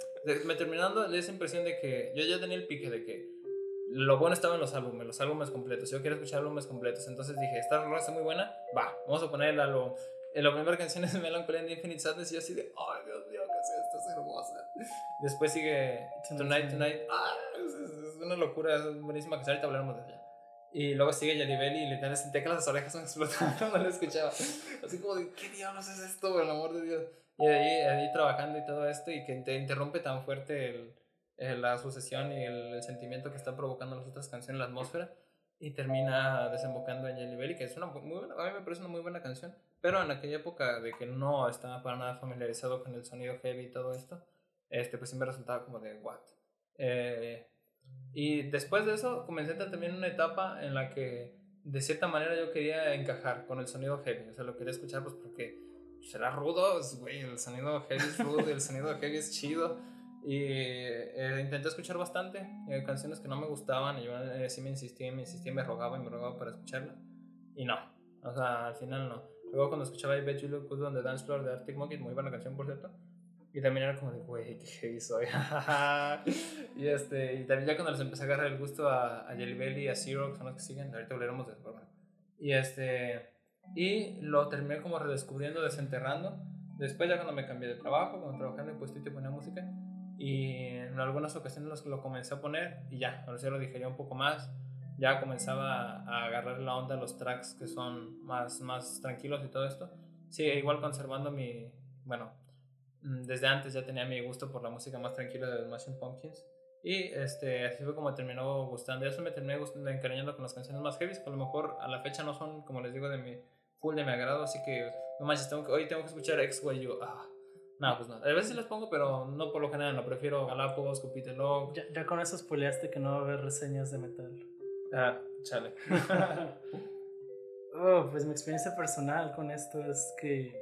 A: me terminando esa impresión de que yo ya tenía el pique de que lo bueno estaba en los álbumes, los álbumes completos. Yo quiero escuchar álbumes completos. Entonces dije, esta rola está muy buena, va, vamos a poner el álbum. Eh, La primera canción es Melancholy and Infinite Sadness y yo así de, ay Dios hermosa. Después sigue Tonight, Tonight, ah, es, una locura, es buenísima canción, ahorita hablaremos de ella. Y luego sigue Belly y literal sentía que las orejas me explotaban cuando la escuchaba. Así como de, ¿qué diablos es esto, por el amor de Dios? Y ahí, ahí trabajando y todo esto y que te interrumpe tan fuerte el, el- la sucesión y el, el sentimiento que está provocando las otras canciones, la atmósfera. Y termina desembocando en Jelly Belly, que es una muy buena, a mí me parece una muy buena canción, pero en aquella época de que no estaba para nada familiarizado con el sonido heavy y todo esto, este, pues sí me resultaba como de what. Eh, y después de eso comencé también una etapa en la que de cierta manera yo quería encajar con el sonido heavy, o sea, lo quería escuchar pues porque será pues, rudo, güey, el sonido heavy es rudo, el sonido heavy es chido. Y eh, intenté escuchar bastante eh, canciones que no me gustaban. Yo eh, sí me insistía, me insistía, me rogaba y me rogaba para escucharla. Y no, o sea, al final no. Luego cuando escuchaba I Bet You Look Good on the Dance Floor de Arctic Monkeys, muy buena canción por cierto. Y también era como de, güey, qué heavy soy. y, este, y también ya cuando les empecé a agarrar el gusto a, a Jelly y a Zero, que son los que siguen, ahorita hablaremos de forma. Y este, y lo terminé como redescubriendo, desenterrando. Después ya cuando me cambié de trabajo, cuando trabajé en el puestito y ponía música, y en algunas ocasiones lo comencé a poner y ya, ahora sí lo digería un poco más. Ya comenzaba a agarrar la onda los tracks que son más, más tranquilos y todo esto. Sí, igual conservando mi, bueno, mm, desde antes ya tenía mi gusto por la música más tranquila de Smashing Pumpkins. Y este, así fue como terminó gustando. Eso me terminé gustando, encariñando con las canciones más heavy, que a lo mejor a la fecha no son, como les digo, de mi full de mi agrado. Así que no manches, tengo que, hoy tengo que escuchar XYU. Ah, no, pues no. A veces las pongo, pero no por lo general. No prefiero Galápagos, Cupitelog.
B: Ya, ya con eso spoileaste que no va a haber reseñas de metal.
A: Ah, chale.
B: oh, pues mi experiencia personal con esto es que.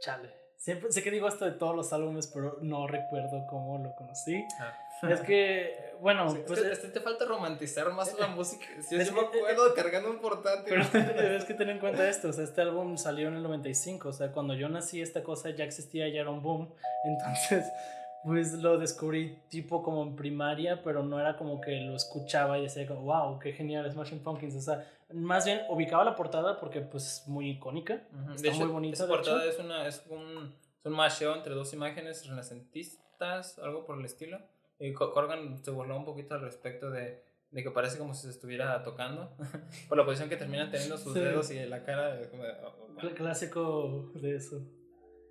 B: Chale. Siempre, sé que digo esto de todos los álbumes, pero no recuerdo cómo lo conocí. Ah. Es que, bueno,
A: pues. Es que te falta romantizar más la música. Si yo me acuerdo cargando un portátil.
B: Pero es que ten en cuenta esto: o sea, este álbum salió en el 95. O sea, cuando yo nací, esta cosa ya existía, ya era un boom. Entonces, pues lo descubrí tipo como en primaria, pero no era como que lo escuchaba y decía, como, wow, qué genial, Smashing Pumpkins. O sea, más bien ubicaba la portada porque, pues, es muy icónica. Está muy bonita.
A: Esa portada es, una, es un, es un masheo entre dos imágenes renacentistas, algo por el estilo. Y Corgan se burló un poquito al respecto de, de que parece como si se estuviera tocando, por la posición que terminan teniendo sus dedos y la cara. Como
B: oh, Clásico de eso.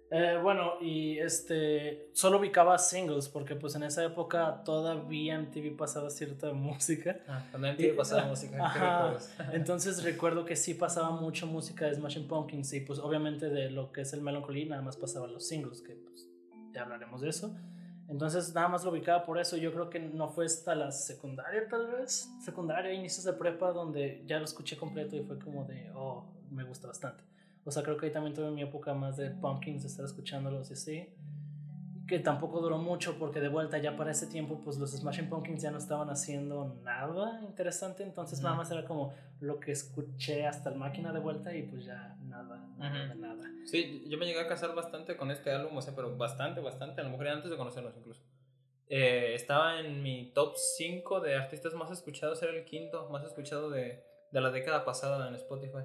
B: Eh, bueno, y este, solo ubicaba singles porque pues en esa época todavía en TV pasaba cierta música.
A: Ah, también en TV pasaba música.
B: entonces recuerdo que sí pasaba mucho música de Smashing Pumpkins y pues obviamente de lo que es el Melancholy nada más pasaban los singles, que pues ya hablaremos de eso. Entonces nada más lo ubicaba por eso. Yo creo que no fue hasta la secundaria tal vez, secundaria, inicios de prepa, donde ya lo escuché completo y fue como de, oh, me gusta bastante. O sea, creo que ahí también tuve mi época más de Pumpkins, de estar escuchándolos y así. Que tampoco duró mucho porque de vuelta ya para ese tiempo pues los Smashing Pumpkins ya no estaban haciendo nada interesante. Entonces nada más era como lo que escuché hasta el máquina de vuelta y pues ya nada, nada, nada.
A: Sí, yo me llegué a casar bastante con este álbum, o sea, pero bastante, bastante. A lo mejor antes de conocerlos incluso. Eh, estaba en mi top 5 de artistas más escuchados, era el quinto más escuchado de, de la década pasada en Spotify.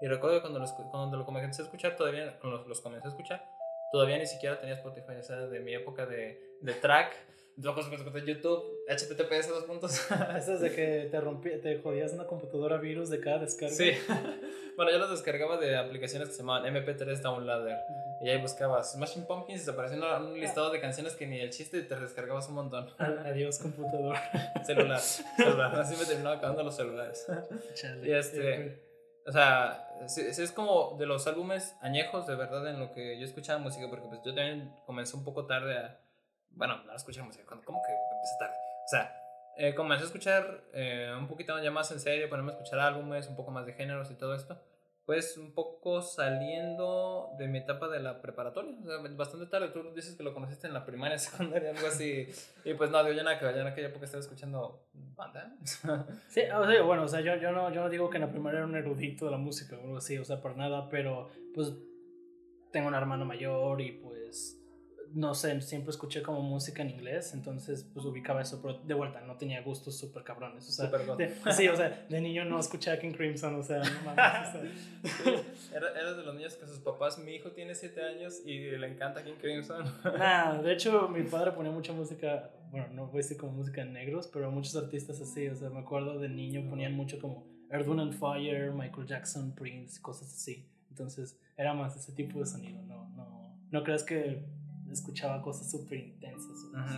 A: Y recuerdo que cuando, los, cuando lo comencé a escuchar, todavía, los, los, comencé a escuchar, todavía ni siquiera tenía Spotify, o sea, de mi época de, de track, de YouTube, HTTPS dos puntos.
B: Eso es de que te, rompí, te jodías una computadora virus de cada descarga.
A: Sí. bueno, yo los descargaba de aplicaciones que se llamaban MP3 Downloader. Y ahí buscabas Smashing Pumpkins y te aparecía un listado de canciones que ni el chiste y te descargabas un montón.
B: Adiós, computador.
A: celular, celular. Así me terminaba acabando los celulares. y este. O sea, es, como de los álbumes añejos de verdad en lo que yo escuchaba música, porque pues yo también comencé un poco tarde a... Bueno, no escuché música, ¿cómo que empecé tarde? O sea, eh, comencé a escuchar eh, un poquito ya más en serio, ponerme a escuchar álbumes, un poco más de géneros y todo esto pues un poco saliendo de mi etapa de la preparatoria, o sea, bastante tarde, tú dices que lo conociste en la primaria, secundaria, algo así, y pues no, que ya en aquella época estaba escuchando banda.
B: sí, o sea, bueno, o sea, yo, yo, no, yo no digo que en la primaria era un erudito de la música o algo así, o sea, por nada, pero pues tengo un hermano mayor y pues no sé, siempre escuché como música en inglés, entonces pues ubicaba eso, pero de vuelta no tenía gustos súper cabrones. O sea, de, sí, o sea, de niño no escuchaba King Crimson, o sea, no mames.
A: Eras de los niños que sus papás, mi hijo tiene 7 años y le encanta King Crimson.
B: Nah, de hecho, mi padre ponía mucha música, bueno, no voy a decir como música en negros, pero muchos artistas así, o sea, me acuerdo de niño ponían mucho como Earth, and Fire, Michael Jackson, Prince, cosas así. Entonces, era más ese tipo de sonido, no, no, no creas que escuchaba cosas súper intensas.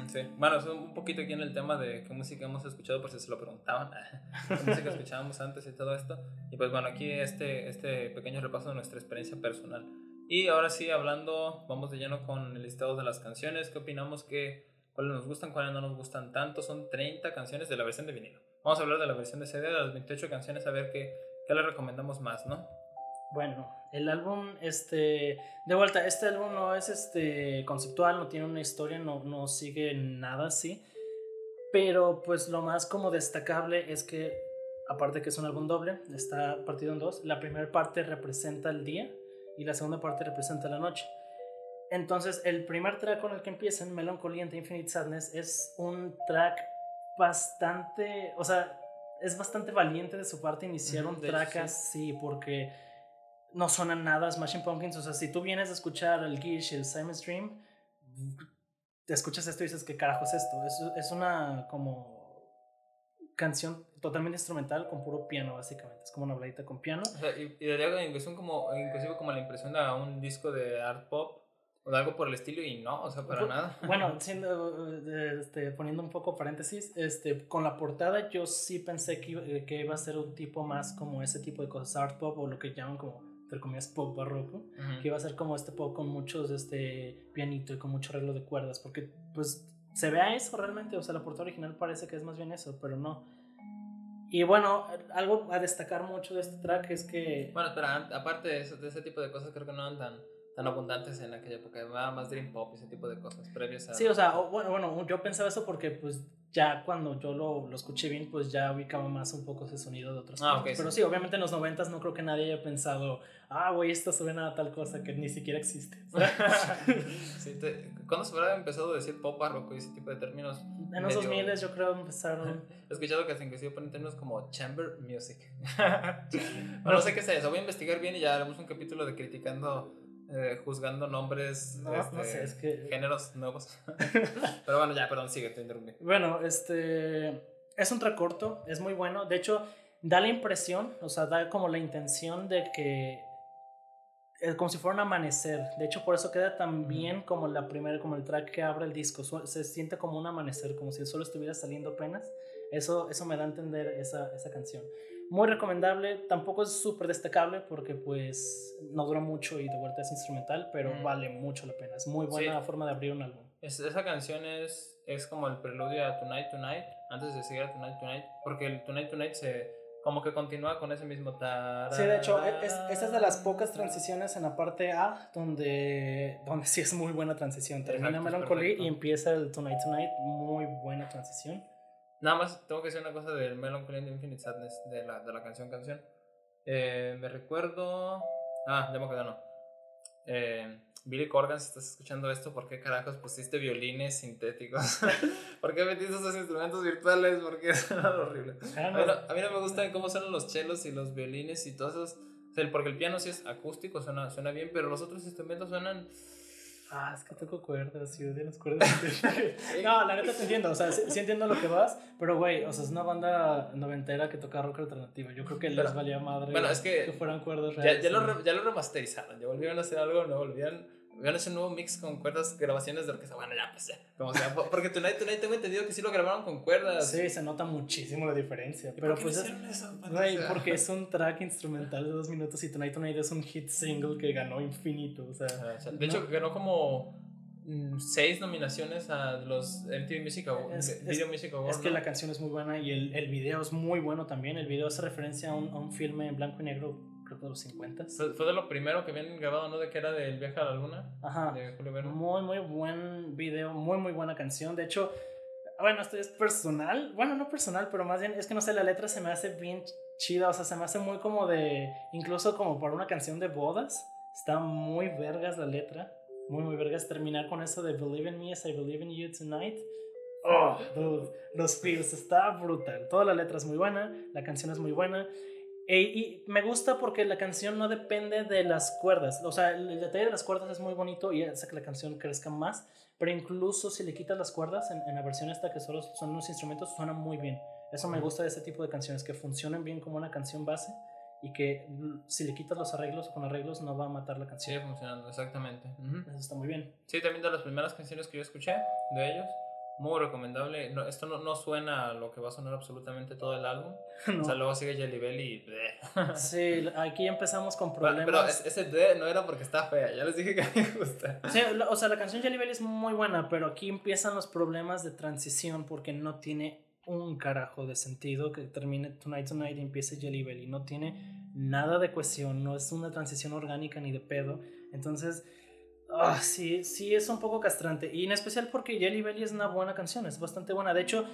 A: sí. Bueno, es un poquito aquí en el tema de qué música hemos escuchado, por si se lo preguntaban, qué música escuchábamos antes y todo esto. Y pues bueno, aquí este, este pequeño repaso de nuestra experiencia personal. Y ahora sí, hablando, vamos de lleno con el listado de las canciones. ¿Qué opinamos que cuáles nos gustan, cuáles no nos gustan tanto? Son 30 canciones de la versión de vinilo. Vamos a hablar de la versión de CD, de las 28 canciones, a ver qué, qué le recomendamos más, ¿no?
B: Bueno, el álbum, este, de vuelta, este álbum no es este conceptual, no tiene una historia, no, no sigue nada así. Pero pues lo más como destacable es que, aparte que es un álbum doble, está partido en dos. La primera parte representa el día y la segunda parte representa la noche. Entonces, el primer track con el que empiezan, Melancholy and Infinite Sadness, es un track bastante, o sea, es bastante valiente de su parte iniciar un track así, porque no suena nada Smashing Pumpkins. O sea, si tú vienes a escuchar el Gish y el Simon's Dream, te escuchas esto y dices, ¿qué carajo es esto? Es, es una como canción totalmente instrumental con puro piano, básicamente. Es como una bladita con piano.
A: O sea, y, y daría como, inclusive como la impresión de un disco de art pop o de algo por el estilo y no, o sea, para nada.
B: Bueno, siendo, este, poniendo un poco paréntesis, este, con la portada yo sí pensé que, que iba a ser un tipo más como ese tipo de cosas, art pop o lo que llaman como entre comillas, pop barroco, que iba a ser como este pop con muchos, este, pianito y con mucho arreglo de cuerdas, porque, pues, se ve a eso realmente, o sea, la portada original parece que es más bien eso, pero no. Y bueno, algo a destacar mucho de este track es que...
A: Bueno, pero aparte de, eso, de ese tipo de cosas, creo que no andan tan abundantes en aquella época, más dream pop y ese tipo de cosas previas a...
B: Sí, o sea, bueno, bueno, yo pensaba eso porque pues ya cuando yo lo, lo, escuché bien, pues ya ubicaba más un poco ese sonido de otras ah, cosas. Pero sí. obviamente en los noventas no creo que nadie haya pensado, ah, güey, esto suena a tal cosa que ni siquiera existe.
A: sí, ¿Cuándo se habrá empezado a decir pop barroco y ese tipo de términos?
B: En los 2000 yo creo empezaron...
A: He escuchado que hasta inclusive ponen términos como chamber music. no sé qué es eso, voy a investigar bien y ya haremos un capítulo de criticando eh, juzgando nombres, no, este, sé, es que... géneros nuevos. Pero bueno, ya, perdón, sigue, te interrumpí.
B: Bueno, este es un track corto, es muy bueno. De hecho, da la impresión, o sea, da como la intención de que es como si fuera un amanecer. De hecho, por eso queda tan bien como la primera, como el track que abre el disco. Se siente como un amanecer, como si el sol estuviera saliendo apenas. Eso, eso me da a entender esa, esa canción. Muy recomendable, tampoco es súper destacable porque pues no dura mucho y de vuelta es instrumental, pero mm. vale mucho la pena. Es muy buena forma de abrir un álbum.
A: esa canción es, es como el preludio a Tonight Tonight, antes de seguir a Tonight Tonight, porque el Tonight Tonight se como que continúa con ese mismo
B: Sí, de hecho, es, esa es de las pocas transiciones en la parte A donde, donde sí es muy buena transición. Termina Melancholy y empieza el Tonight Tonight, muy buena transición.
A: Nada más tengo que decir una cosa del Melancholy and Infinite Sadness de la, de la canción canción. Eh, me recuerdo. Ah, ya me acuerdo, no. Eh, Billy Corgan, si estás escuchando esto, ¿por qué carajos pusiste violines sintéticos? ¿Por qué metiste esos instrumentos virtuales? Porque es horrible. Ah, a mí, no, me gustan cómo suenan los chelos y los violines y todos esos. porque el piano sí es acústico, suena, suena bien, pero los otros instrumentos suenan
B: Ah, es que toco cuerdas, sí, de las cuerdas. no, la neta te entiendo, o sea, sí, entiendo lo que vas, pero güey, o sea, es una banda noventera que toca rock alternativo. Yo creo que les valía madre
A: bueno, es que,
B: que fueran cuerdas
A: reales. Ya, ya, lo, ya lo remasterizaron, ya volvieron a hacer algo, no volvían Vean ese nuevo mix con cuerdas, grabaciones de orquesta. Bueno, ya, pues ya. Como sea, porque Tonight Tonight tengo entendido que sí lo grabaron con cuerdas.
B: Sí, se nota muchísimo la diferencia. Pero pues es. Eso, porque es un track instrumental de dos minutos y Tonight Tonight es un hit single que ganó infinito. O sea,
A: ah, de hecho, ganó como mm, seis nominaciones a los MTV Music Awards. Es, Video Music
B: Awards. Es que la canción es muy buena y el, el video es muy bueno también. El video hace referencia a un, a un filme en blanco y negro de los 50.
A: Fue de lo primero que habían grabado, ¿no? De que era del viaje a la luna. Ajá.
B: Muy, muy buen video, muy, muy buena canción. De hecho, bueno, esto es personal. Bueno, no personal, pero más bien es que no sé, la letra se me hace bien chida. O sea, se me hace muy como de. Incluso como para una canción de bodas. Está muy vergas la letra. Muy, muy vergas. Terminar con eso de Believe in me as I believe in you tonight. Oh, dude, los feels está brutal. Toda la letra es muy buena, la canción es muy buena. E, y me gusta porque la canción no depende de las cuerdas. O sea, el, detalle de las cuerdas es muy bonito y hace que la canción crezca más. Pero incluso si le quitas las cuerdas en, en la versión esta que solo son unos instrumentos, suena muy bien. Eso me gusta de este tipo de canciones, que funcionan bien como una canción base y que mm, si le quitas los arreglos o con arreglos no va a matar la canción.
A: Sigue funcionando, exactamente.
B: Eso está muy bien.
A: Sí, también de las primeras canciones que yo escuché de ellos. Muy recomendable. No, esto no, no, suena a lo que va a sonar absolutamente todo el álbum. O sea, luego sigue Jelly Belly y...
B: sí, aquí empezamos con problemas.
A: Pero, ese D no era porque está fea. Ya les dije que me gusta.
B: Sí, o sea, la canción Jelly Belly es muy buena, pero aquí empiezan los problemas de transición porque no tiene un carajo de sentido que termine Tonight Tonight y empiece Jelly Belly. No tiene nada de cuestión, no es una transición orgánica ni de pedo. Entonces, ah, sí, sí es un poco castrante. Y en especial porque Jelly Belly es una buena canción, es bastante buena. De hecho,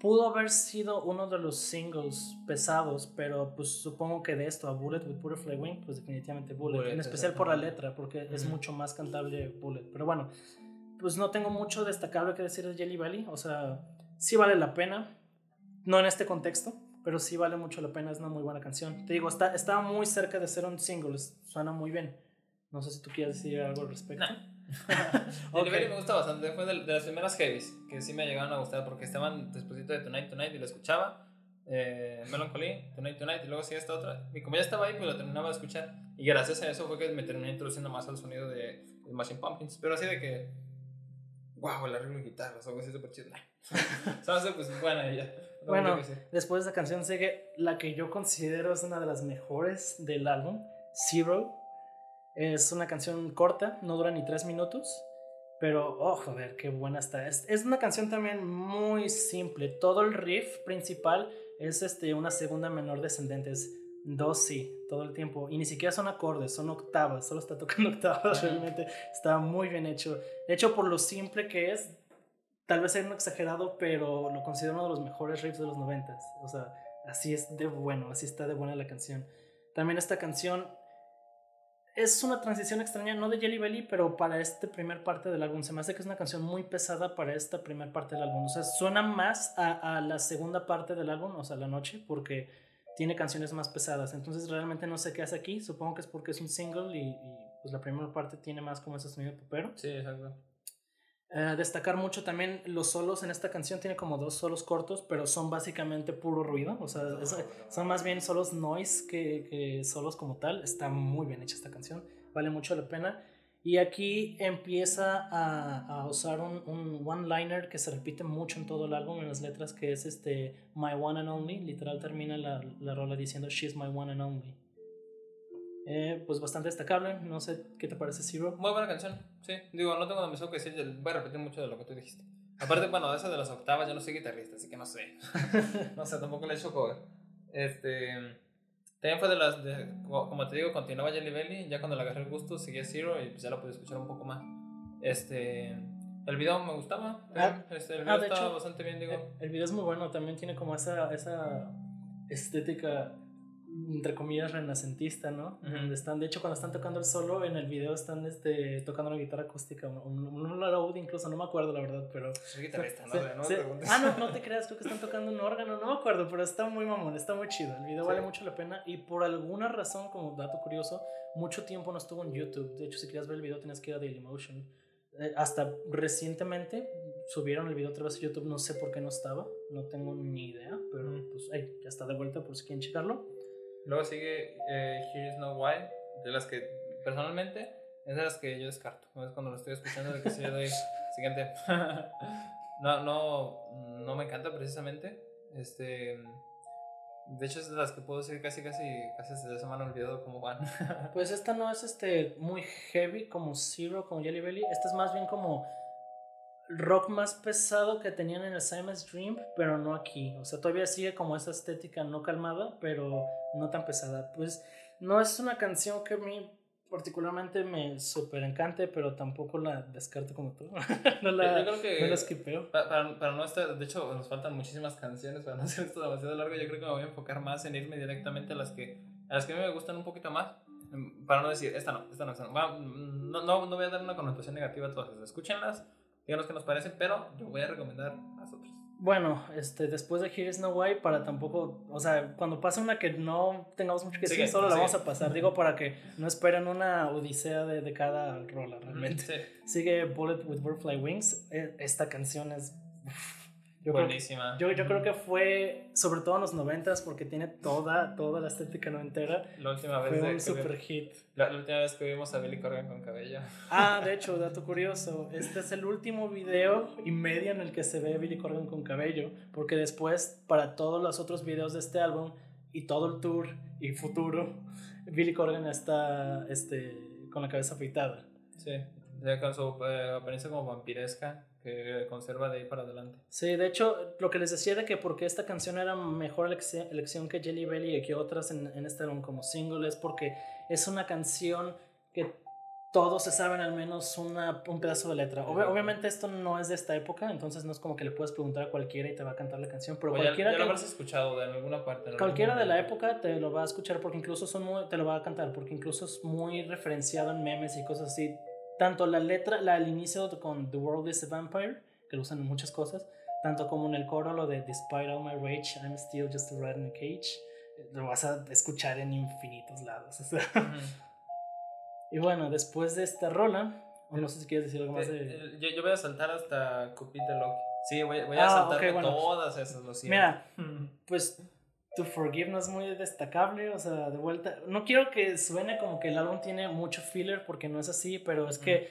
B: pudo haber sido uno de los singles pesados, pero pues supongo que de esto a Bullet with Butterfly Wing, pues definitivamente Bullet. en especial por la letra, porque es mucho más cantable Bullet. Pero bueno, pues no tengo mucho destacable que decir de Jelly Belly. O sea sí vale la pena. No en este contexto, pero sí vale mucho la pena. Es una muy buena canción. Te digo, está, está muy cerca de ser un single. Suena muy bien. No sé si tú quieres decir algo al respecto.
A: No. okay. me gusta bastante. Fue de, las primeras heavies que sí me llegaron a gustar porque estaban después de Tonight Tonight y la escuchaba. Eh, Melancholy, Tonight Tonight y luego sí esta otra. Y como ya estaba ahí, pues la terminaba de escuchar. Y gracias a eso fue que me terminé introduciendo más al sonido de, de Machine Pumpkins. Pero así de que, wow, el arreglo de guitarras o algo así súper chido. pues bueno, ya.
B: Bueno, después de esa canción sigue la que yo considero es una de las mejores del álbum, Zero. Es una canción corta, no dura ni tres minutos, pero, oh, joder, qué buena está. Es, es una canción también muy simple. Todo el riff principal es este, una segunda menor descendente, es do, si, todo el tiempo. Y ni siquiera son acordes, son octavas, solo está tocando octavas, realmente está muy bien hecho. De hecho, por lo simple que es, tal vez sea un exagerado, pero lo considero uno de los mejores riffs de los noventas. O sea, así es de bueno, así está de buena la canción. También esta canción es una transición extraña, no de Jelly Belly, pero para esta primer parte del álbum. Se me hace que es una canción muy pesada para esta primera parte del álbum. O sea, suena más a, la segunda parte del álbum, o sea, la noche, porque tiene canciones más pesadas. Entonces realmente no sé qué hace aquí. Supongo que es porque es un single y, y pues la primera parte tiene más como ese sonido popero.
A: Sí, exacto.
B: Eh, destacar mucho también los solos en esta canción, tiene como dos solos cortos, pero son básicamente puro ruido, o sea, son más bien solos noise que, que, solos como tal, está muy bien hecha esta canción, vale mucho la pena. Y aquí empieza a, a usar un, un one-liner que se repite mucho en todo el álbum, en las letras, que es este My One and Only, literal termina la, la rola diciendo She's My One and Only. Eh, pues bastante destacable. No sé qué te parece, Zero.
A: Muy buena canción, sí. Digo, no tengo demasiado que decir. Voy a repetir mucho de lo que tú dijiste. Aparte, bueno, eso de las octavas, yo no soy guitarrista, así que no sé. no sé, tampoco le he hecho cover. Este. También fue de las. De, como te digo, continuaba Jelly Belly. Ya cuando le agarré el gusto, seguía Zero y pues ya la pude escuchar un poco más. Este. El video me gustaba. Ah, este, el
B: ah, video estaba bastante bien, digo. El, el, video es muy bueno, también tiene como esa, esa estética entre comillas, renacentista, ¿no? están, de hecho, cuando están tocando el solo, en el video están este, tocando una guitarra acústica, un, un, incluso, no me acuerdo la verdad, pero...
A: Soy guitarrista, ¿no?
B: ah, no, no te creas, creo que están tocando un órgano, no me acuerdo, pero está muy mamón, está muy chido, el video vale mucho la pena y por alguna razón, como dato curioso, mucho tiempo no estuvo en YouTube, de hecho, si querías ver el video tenías que ir a Dailymotion. Eh, hasta recientemente subieron el video otra vez a YouTube, no sé por qué no estaba, no tengo ni idea, pero pues, hey, ya está de vuelta por si quieren checarlo.
A: Luego sigue eh, Here Is No Why, de las que personalmente es de las que yo descarto. Es cuando lo estoy escuchando de que se doy siguiente. no, no, no me encanta precisamente. Este. De hecho, es de las que puedo decir casi, casi, casi se me han olvidado cómo van.
B: pues esta no es este muy heavy como Zero, como Jelly Belly. Esta es más bien como rock más pesado que tenían en el Simon's Dream, pero no aquí. O sea, todavía sigue como esa estética no calmada, pero no tan pesada. Pues no es una canción que a mí particularmente me súper encante, pero tampoco la descarto como tú. no la,
A: yo creo que no la skipeo. Para, para, no estar, de hecho, nos faltan muchísimas canciones para no hacer esto demasiado largo. Yo creo que me voy a enfocar más en irme directamente a las que, a las que a mí me gustan un poquito más. Para no decir, esta no, esta no, esta no. no, no, no voy a dar una connotación negativa a todas. Escúchenlas díganos qué nos parecen, pero yo voy a recomendar las otras.
B: Bueno, este, después de Here is No Way, para tampoco, o sea, cuando pase una que no tengamos mucho que decir, solo la vamos a pasar, digo, para que no esperen una odisea de, de cada rola, realmente. Sigue Bullet with Butterfly Wings, e, esta canción es, yo Yo creo,
A: Buenísima.
B: yo, yo creo que fue, sobre todo en los noventas, porque tiene toda, toda la estética noventera.
A: La última vez,
B: Fue un super
A: vi-
B: hit.
A: la, la última vez que vimos a Billy Corgan con cabello.
B: Ah, de hecho, dato curioso, este es el último video y medio en el que se ve a Billy Corgan con cabello, porque después, para todos los otros videos de este álbum y todo el tour y futuro, Billy Corgan está este, con la cabeza afeitada.
A: Sí, ya con su eh, apariencia como vampiresca que conserva de ahí para adelante.
B: Sí, de hecho, lo que les decía de que porque esta canción era mejor elecci- elección que Jelly Belly y que otras en, en este álbum como single es porque es una canción que todos se saben al menos una, un pedazo de letra. Obviamente esto no es de esta época, entonces no es como que le puedes preguntar a cualquiera y te va a cantar la canción, pero cualquiera,
A: ya lo habrás escuchado de alguna parte.
B: cualquiera de la época te lo va a escuchar porque incluso son muy- te lo va a cantar porque incluso es muy referenciado en memes y cosas así. Tanto la letra, la al inicio con The World is a Vampire, que lo usan en muchas cosas, tanto como en el coro lo de Despite all my rage, I'm still just a rat in a cage. eh, Lo vas a escuchar en infinitos lados. o sea.
A: Ujú.
B: Y bueno, después de esta rola, o no sé si quieres decir algo más
A: Eh,
B: de...
A: eh, yo, yo voy a saltar hasta Cupid de Loki. Sí, voy, voy a
B: Ah,
A: saltarme
B: ok, bueno.
A: todas esas, lo siento.
B: Mira, pues To Forgive no es muy destacable, o sea, de vuelta, no quiero que suene como que el álbum tiene mucho filler porque no es así, pero es que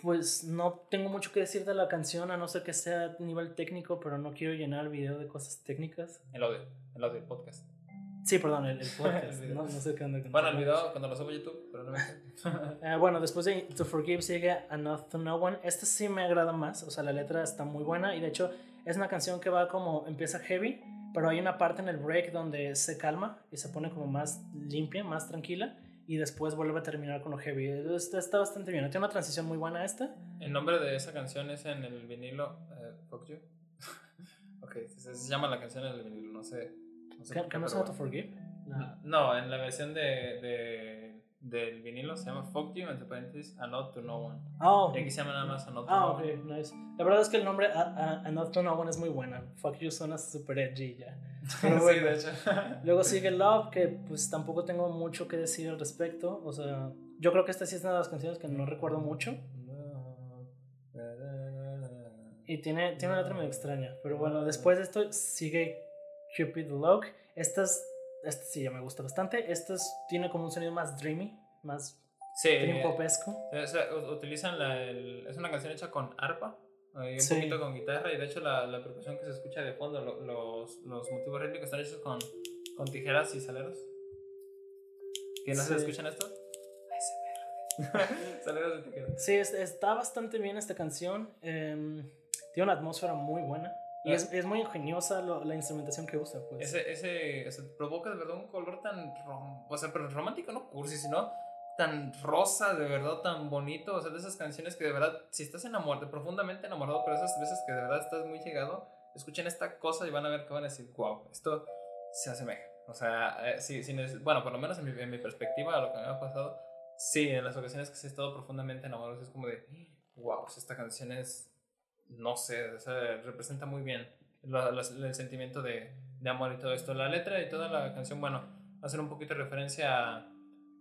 B: pues no tengo mucho que decir de la canción a no ser que sea a nivel técnico, pero no quiero llenar el video de cosas técnicas.
A: El audio, el audio, el podcast.
B: Sí, perdón, el, el podcast,
A: El
B: no, no sé qué onda con
A: Bueno, el video cuando lo subo a YouTube, pero no me
B: Eh, bueno, después de To Forgive sigue Enough to No One. Esta sí me agrada más, o sea, la letra está muy buena y de hecho es una canción que va como, empieza heavy, pero hay una parte en el break donde se calma y se pone como más limpia, más tranquila y después vuelve a terminar con lo heavy. Está, está bastante bien, tiene una transición muy buena esta.
A: El nombre de esa canción es en el vinilo. eh, Fuck You. ok, se, se llama la canción en el vinilo, no sé. No sé
B: ¿Qué,
A: por qué,
B: no To Forgive?
A: bueno. No, en la versión de, de, del vinilo se llama Fuck You, entre paréntesis, A Not to No One.
B: Oh,
A: Y aquí se llama nada más A Not to
B: ah,
A: No
B: ok,
A: One.
B: nice. La verdad es que el nombre a, a, Enough to No One es muy buena. Fuck You suena super edgy ya. Pero
A: sí,
B: bueno.
A: de hecho.
B: Luego sigue Love, que pues tampoco tengo mucho que decir al respecto. O sea, yo creo que esta sí es una de las canciones que no recuerdo mucho. Y tiene, tiene una letra medio extraña. Pero bueno, después de esto sigue Cupid Lock. Esta, es, esta sí ya me gusta bastante. Esta es- tiene como un sonido más dreamy, más
A: Sí,
B: dream popesco.
A: o sea, u- utilizan la, el- es una canción hecha con arpa y un
B: Sí.
A: poquito con guitarra y de hecho la, la percusión que se escucha de fondo, lo- los, los motivos rítmicos están hechos con, con tijeras y saleros. ¿Que no se
B: Sí.
A: escuchan esto? saleros de tijeras.
B: Sí, es- está bastante bien esta canción. em, tiene una atmósfera muy buena. Y es, es muy ingeniosa lo- la instrumentación que usa, pues.
A: Ese, ese, provoca de verdad un color tan, rom- o sea, pero romántico, no cursi, sino tan rosa, de verdad, tan bonito, o sea, de esas canciones que de verdad, si estás enamorado, profundamente enamorado, pero esas veces que de verdad estás muy llegado, escuchen esta cosa y van a ver que van a decir, wow, esto se asemeja. O sea, eh, sí, sí, bueno, por lo menos en mi, en mi perspectiva, a lo que me ha pasado, sí, en las ocasiones que he estado profundamente enamorado, es como de, wow, pues esta canción es, no sé, representa muy bien el sentimiento de, amor y todo esto. La letra y toda la canción, bueno, hacer un poquito de referencia a,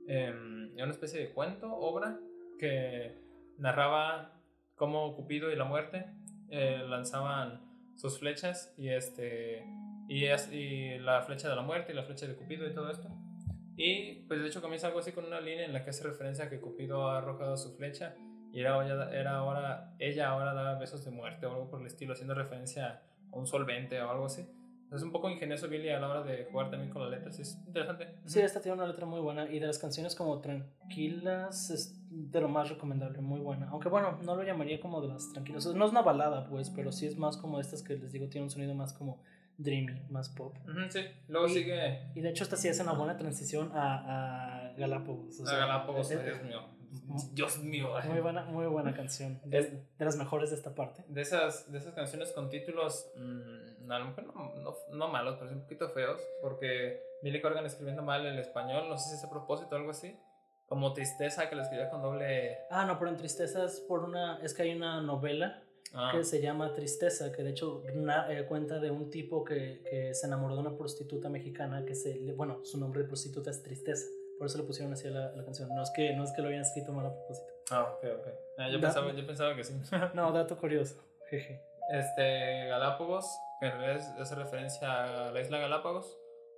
A: em, una especie de cuento, obra, que narraba cómo Cupido y la muerte eh, lanzaban sus flechas y este y, y la flecha de la muerte y la flecha de Cupido y todo esto. Y pues de hecho comienza algo así con una línea en la que hace referencia a que Cupido ha arrojado su flecha y era, ella- era ahora, ella ahora da besos de muerte o algo por el estilo, haciendo referencia a un solvente o algo así. Es un poco ingenioso Billy a la hora de jugar también con las letras, es interesante.
B: Sí, esta tiene una letra muy buena y de las canciones como tranquilas es de lo más recomendable, muy buena. Aunque bueno, no lo llamaría como de las tranquilas. No es una balada, pues, pero sí es más como estas que les digo, tiene un sonido más como dreamy, más pop.
A: Ujú, sí, luego
B: Y-
A: sigue
B: Y de hecho esta sí es una buena transición a, a Galápagos. o
A: a
B: sea,
A: Galápagos,
B: es-
A: ay, Dios mío. Dios mío.
B: Muy buena, muy buena canción. De, de las mejores de esta parte.
A: De esas, de esas canciones con títulos, mm, a lo mejor no, no, no malos, pero sí un poquito feos, porque Billy Corgan escribiendo mal el español, no sé si es a propósito o algo así, como Tristeza, que lo escribía con doble...
B: Ah, no, pero en Tristezas por una... Es que hay una novela
A: Ah,
B: que se llama Tristeza, que de hecho na- eh, cuenta de un tipo que, que se enamoró de una prostituta mexicana, que se... Bueno, su nombre de prostituta es Tristeza. Por eso le pusieron así a la, la canción. No es, que, no es que lo hayan escrito mal a propósito.
A: ah, ok, ok. Ah, yo, pensaba, yo pensaba que sí.
B: No, dato curioso. Jeje.
A: este, Galápagos, que en realidad hace referencia a la isla Galápagos,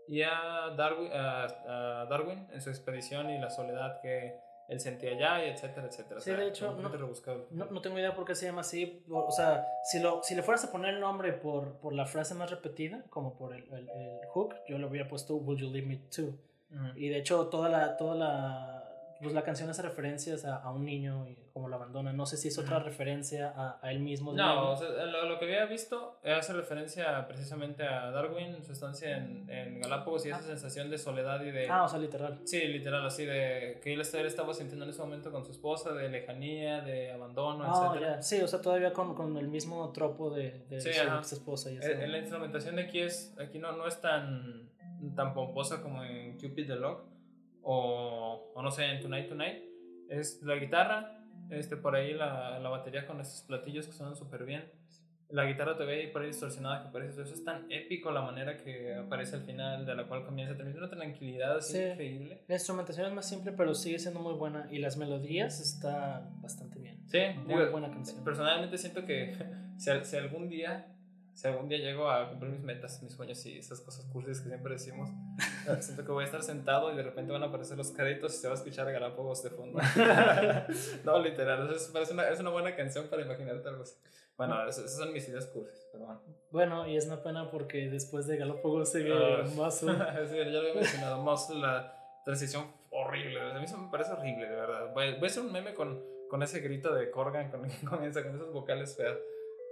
A: y a Darwin, a, Darwin en su expedición y la soledad que él sentía allá, y etcétera, etcétera.
B: Sí, de hecho, no, no, tengo idea por qué se llama así. O sea, si, lo, si le fueras a poner el nombre por, por la frase más repetida, como por el, el, hook, yo le hubiera puesto Will You Leave Me Too. Y de hecho, toda la, toda la pues la canción hace referencias a, a, un niño y cómo lo abandona. No sé si es otra referencia a, a, él mismo.
A: No, o sea, lo, lo, que había visto hace referencia precisamente a Darwin, su estancia en, en Galápagos y esa ah. sensación de soledad y de...
B: Ah, o sea, literal.
A: Sí, literal, así de que él estaba sintiendo en ese momento con su esposa, de lejanía, de abandono,
B: oh, etc. Sí, o sea, todavía con, con el mismo tropo de, de su esposa. Y
A: así. Eh, la instrumentación de aquí, es, aquí no, no es tan, tan pomposa como en Cupid the Lock o, o no sé, en Tonight Tonight, es la guitarra, este, por ahí la, la batería con estos platillos que suenan súper bien. La guitarra te ve por ahí distorsionada que parece eso es tan épico la manera que aparece al final, de la cual comienza, también una tranquilidad así increíble.
B: La instrumentación es más simple, pero sigue siendo muy buena y las melodías está bastante bien.
A: Sí, muy buena canción. Personalmente siento que si, si algún día si algún día llego a cumplir mis metas, mis sueños y esas cosas cursis que siempre decimos, siento que voy a estar sentado y de repente van a aparecer los créditos y se va a escuchar Galápagos de fondo. no, literal, es, una, es una buena canción para imaginarte algo así. Bueno, esas son mis ideas cursis, pero bueno.
B: Bueno, y es una pena porque después de Galápagos sigue uh, Muscle.
A: sí, ya lo había mencionado, Muscle, la transición horrible. A mí eso me parece horrible, de verdad. Voy, a hacer un meme con, con ese grito de Corgan, con, comienza con esas vocales feas.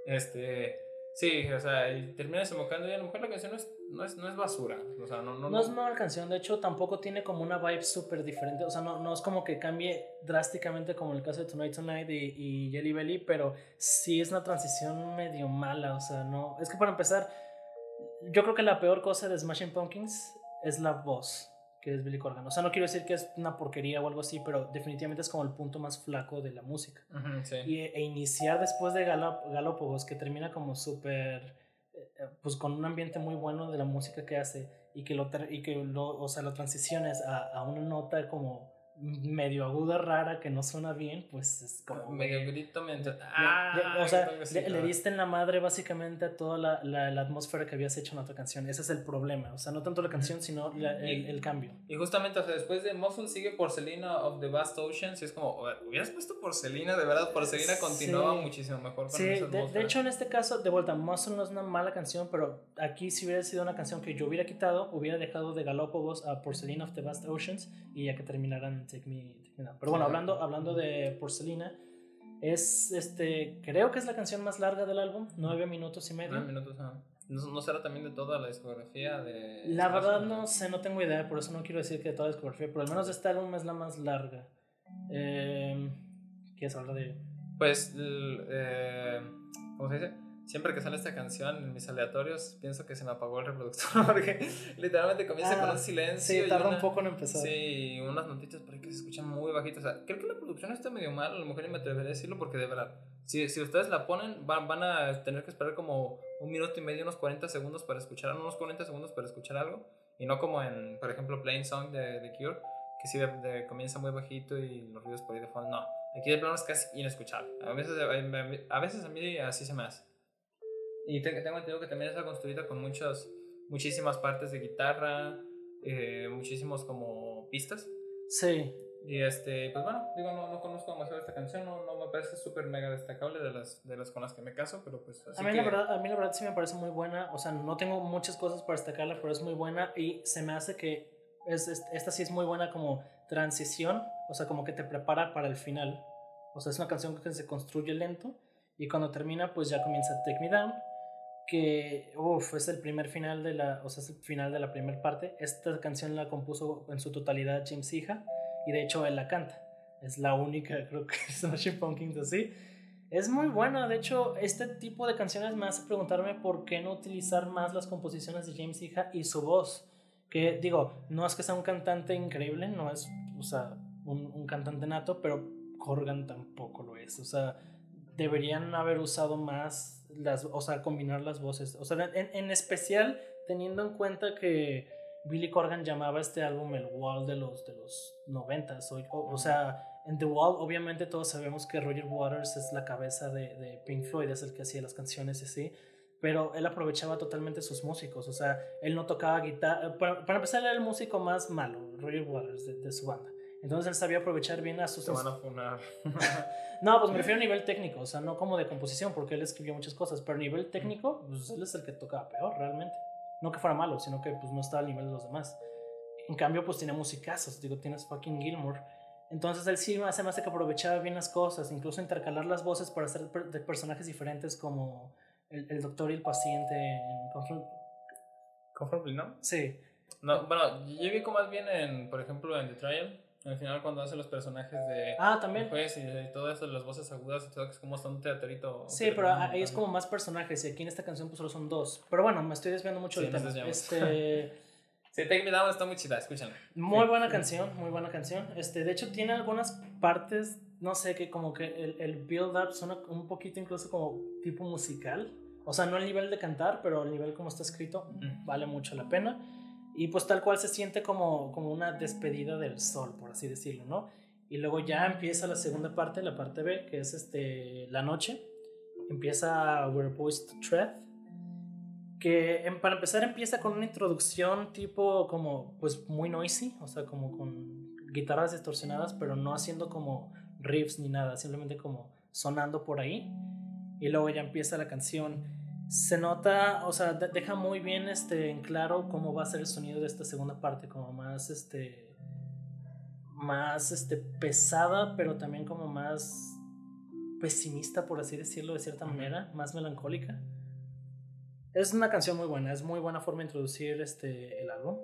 A: Este Sí, o sea, y termina desembocando y a lo mejor la canción no es, no es, no es basura. O sea, no, no,
B: no, es mala canción, de hecho tampoco tiene como una vibe súper diferente. O sea, no, no es como que cambie drásticamente como en el caso de Tonight Tonight y, y Jelly Belly, pero sí es una transición medio mala. O sea, no. Es que para empezar, yo creo que la peor cosa de Smashing Pumpkins es la voz que es Billy Corgan. O sea, no quiero decir que es una porquería o algo así, pero definitivamente es como el punto más flaco de la música. y, e iniciar después de Galópagos, que termina como súper, eh, pues con un ambiente muy bueno de la música que hace, y que lo, y que lo, o sea, lo transiciones a, a una nota como medio aguda rara que no suena bien, pues es como...
A: Medio grito,
B: Ah, o sea, le, diste en la madre básicamente a toda la, la, atmósfera que habías hecho en otra canción. Ese es el problema. O sea, no tanto la canción, sino el, el, cambio.
A: Y justamente, o sea, después de Muffle sigue Porcelina of the Vast Oceans. Y es como, hubieras puesto Porcelina, de verdad, Porcelina continuaba muchísimo mejor.
B: sí, de, de, hecho, en este caso, de vuelta, Muscle no es una mala canción, pero aquí si hubiera sido una canción que yo hubiera quitado, hubiera dejado de Galópagos a Porcelina of the Vast Oceans y ya que terminaran Take Me, Pero bueno, hablando, hablando de Porcelina, es este, creo que es la canción más larga del álbum, nueve minutos y medio.
A: Nueve minutos, ¿No, será también de toda la discografía de...
B: La verdad no sé, no tengo idea, por eso no quiero decir que de toda la discografía, pero al menos este álbum es la más larga. Eh, ¿Quieres hablar de...?
A: Pues, eh, ¿cómo se dice? Siempre que sale esta canción en mis aleatorios, pienso que se me apagó el reproductor porque literalmente comienza con un ah, silencio.
B: Sí, tarda un poco en empezar.
A: Sí, unas notitas por ahí que se escuchan muy bajitas. O sea, creo que la producción está medio mal, a lo mejor ni me atreveré a decirlo porque de verdad, si, si ustedes la ponen, van, van a tener que esperar como un minuto y medio, unos 40 segundos para escuchar, unos 40 segundos para escuchar algo. Y no como en, por ejemplo, Plain Song de, de Cure, que sí de, comienza muy bajito y los ruidos por ahí de fondo. No, aquí de plano es casi inescuchable. A veces, a veces a mí así se me hace. Y tengo entendido que también está construida con muchas, muchísimas partes de guitarra, eh, muchísimos como pistas.
B: Sí.
A: Y este, pues bueno, digo, no, no conozco demasiado esta canción, no, no me parece súper mega destacable de las, de las con las que me caso, pero pues
B: así a mí, la verdad, a mí la verdad sí me parece muy buena, o sea, no tengo muchas cosas para destacarla, pero es muy buena y se me hace que es, esta sí es muy buena como transición, o sea, como que te prepara para el final. O sea, es una canción que se construye lento y cuando termina, pues ya comienza Take Me Down que uf, es el primer final de la, o sea, es el final de la primera parte. Esta canción la compuso en su totalidad James Hija y de hecho él la canta. Es la única, creo que Smashing Pumpkins así. Es muy buena, de hecho, este tipo de canciones me hace preguntarme por qué no utilizar más las composiciones de James Hija y su voz. Que digo, no es que sea un cantante increíble, no es, o sea, un, un cantante nato, pero Corgan tampoco lo es. O sea, deberían haber usado más las, o sea, combinar las voces. O sea, en, en especial teniendo en cuenta que Billy Corgan llamaba este álbum el Wall de los, de los 90 o, o, sea, En The Wall, obviamente todos sabemos que Roger Waters es la cabeza de, de Pink Floyd, es el que hacía las canciones y así, pero él aprovechaba totalmente sus músicos, o sea, él no tocaba guitarra, para, para empezar era el músico más malo, Roger Waters, de, de su banda. Entonces él sabía aprovechar bien a sus...
A: Te van a funar.
B: no, pues me refiero a nivel técnico, o sea, no como de composición, porque él escribió muchas cosas, pero a nivel técnico, pues él es el que tocaba peor, realmente. No que fuera malo, sino que pues no estaba al nivel de los demás. En cambio, pues tiene musicazos, digo, tienes fucking Gilmore. Entonces él sí hace más de que aprovechaba bien las cosas, incluso intercalar las voces para hacer de personajes diferentes como el, el doctor y el paciente en
A: Comfortably, ¿no?
B: Sí.
A: No, bueno, yo vi como más bien en, por ejemplo, en The Trial, al final cuando hace los personajes de
B: ah, también.
A: juez y, y todo eso, las voces agudas y todo, que es como hasta un teatrito.
B: Sí, pero ahí es como más personajes y aquí en esta canción pues solo son dos. Pero bueno, me estoy desviando mucho
A: Sí,
B: del tema. Este,
A: Sí, Take Me Down está muy chida, escúchala.
B: muy
A: Sí.
B: buena canción, muy buena canción. Este, de hecho tiene algunas partes, no sé, que como que el, el build-up suena un poquito incluso como tipo musical. O sea, no al nivel de cantar, pero al nivel como está escrito,
A: Mm.
B: vale mucho la pena. Y pues tal cual se siente como, como una despedida del sol, por así decirlo, ¿no? Y luego ya empieza la segunda parte, la parte B, que es este, la noche. Empieza We're Boys to Tread. Que em- para empezar empieza con una introducción tipo como pues muy noisy, o sea, como con guitarras distorsionadas, pero no haciendo como riffs ni nada, simplemente como sonando por ahí. Y luego ya empieza la canción se nota, o sea, de- deja muy bien este, en claro cómo va a ser el sonido de esta segunda parte, como más, este, más, este, pesada, pero también como más pesimista, por así decirlo, de cierta manera, más melancólica. Es una canción muy buena, es muy buena forma de introducir este, el álbum.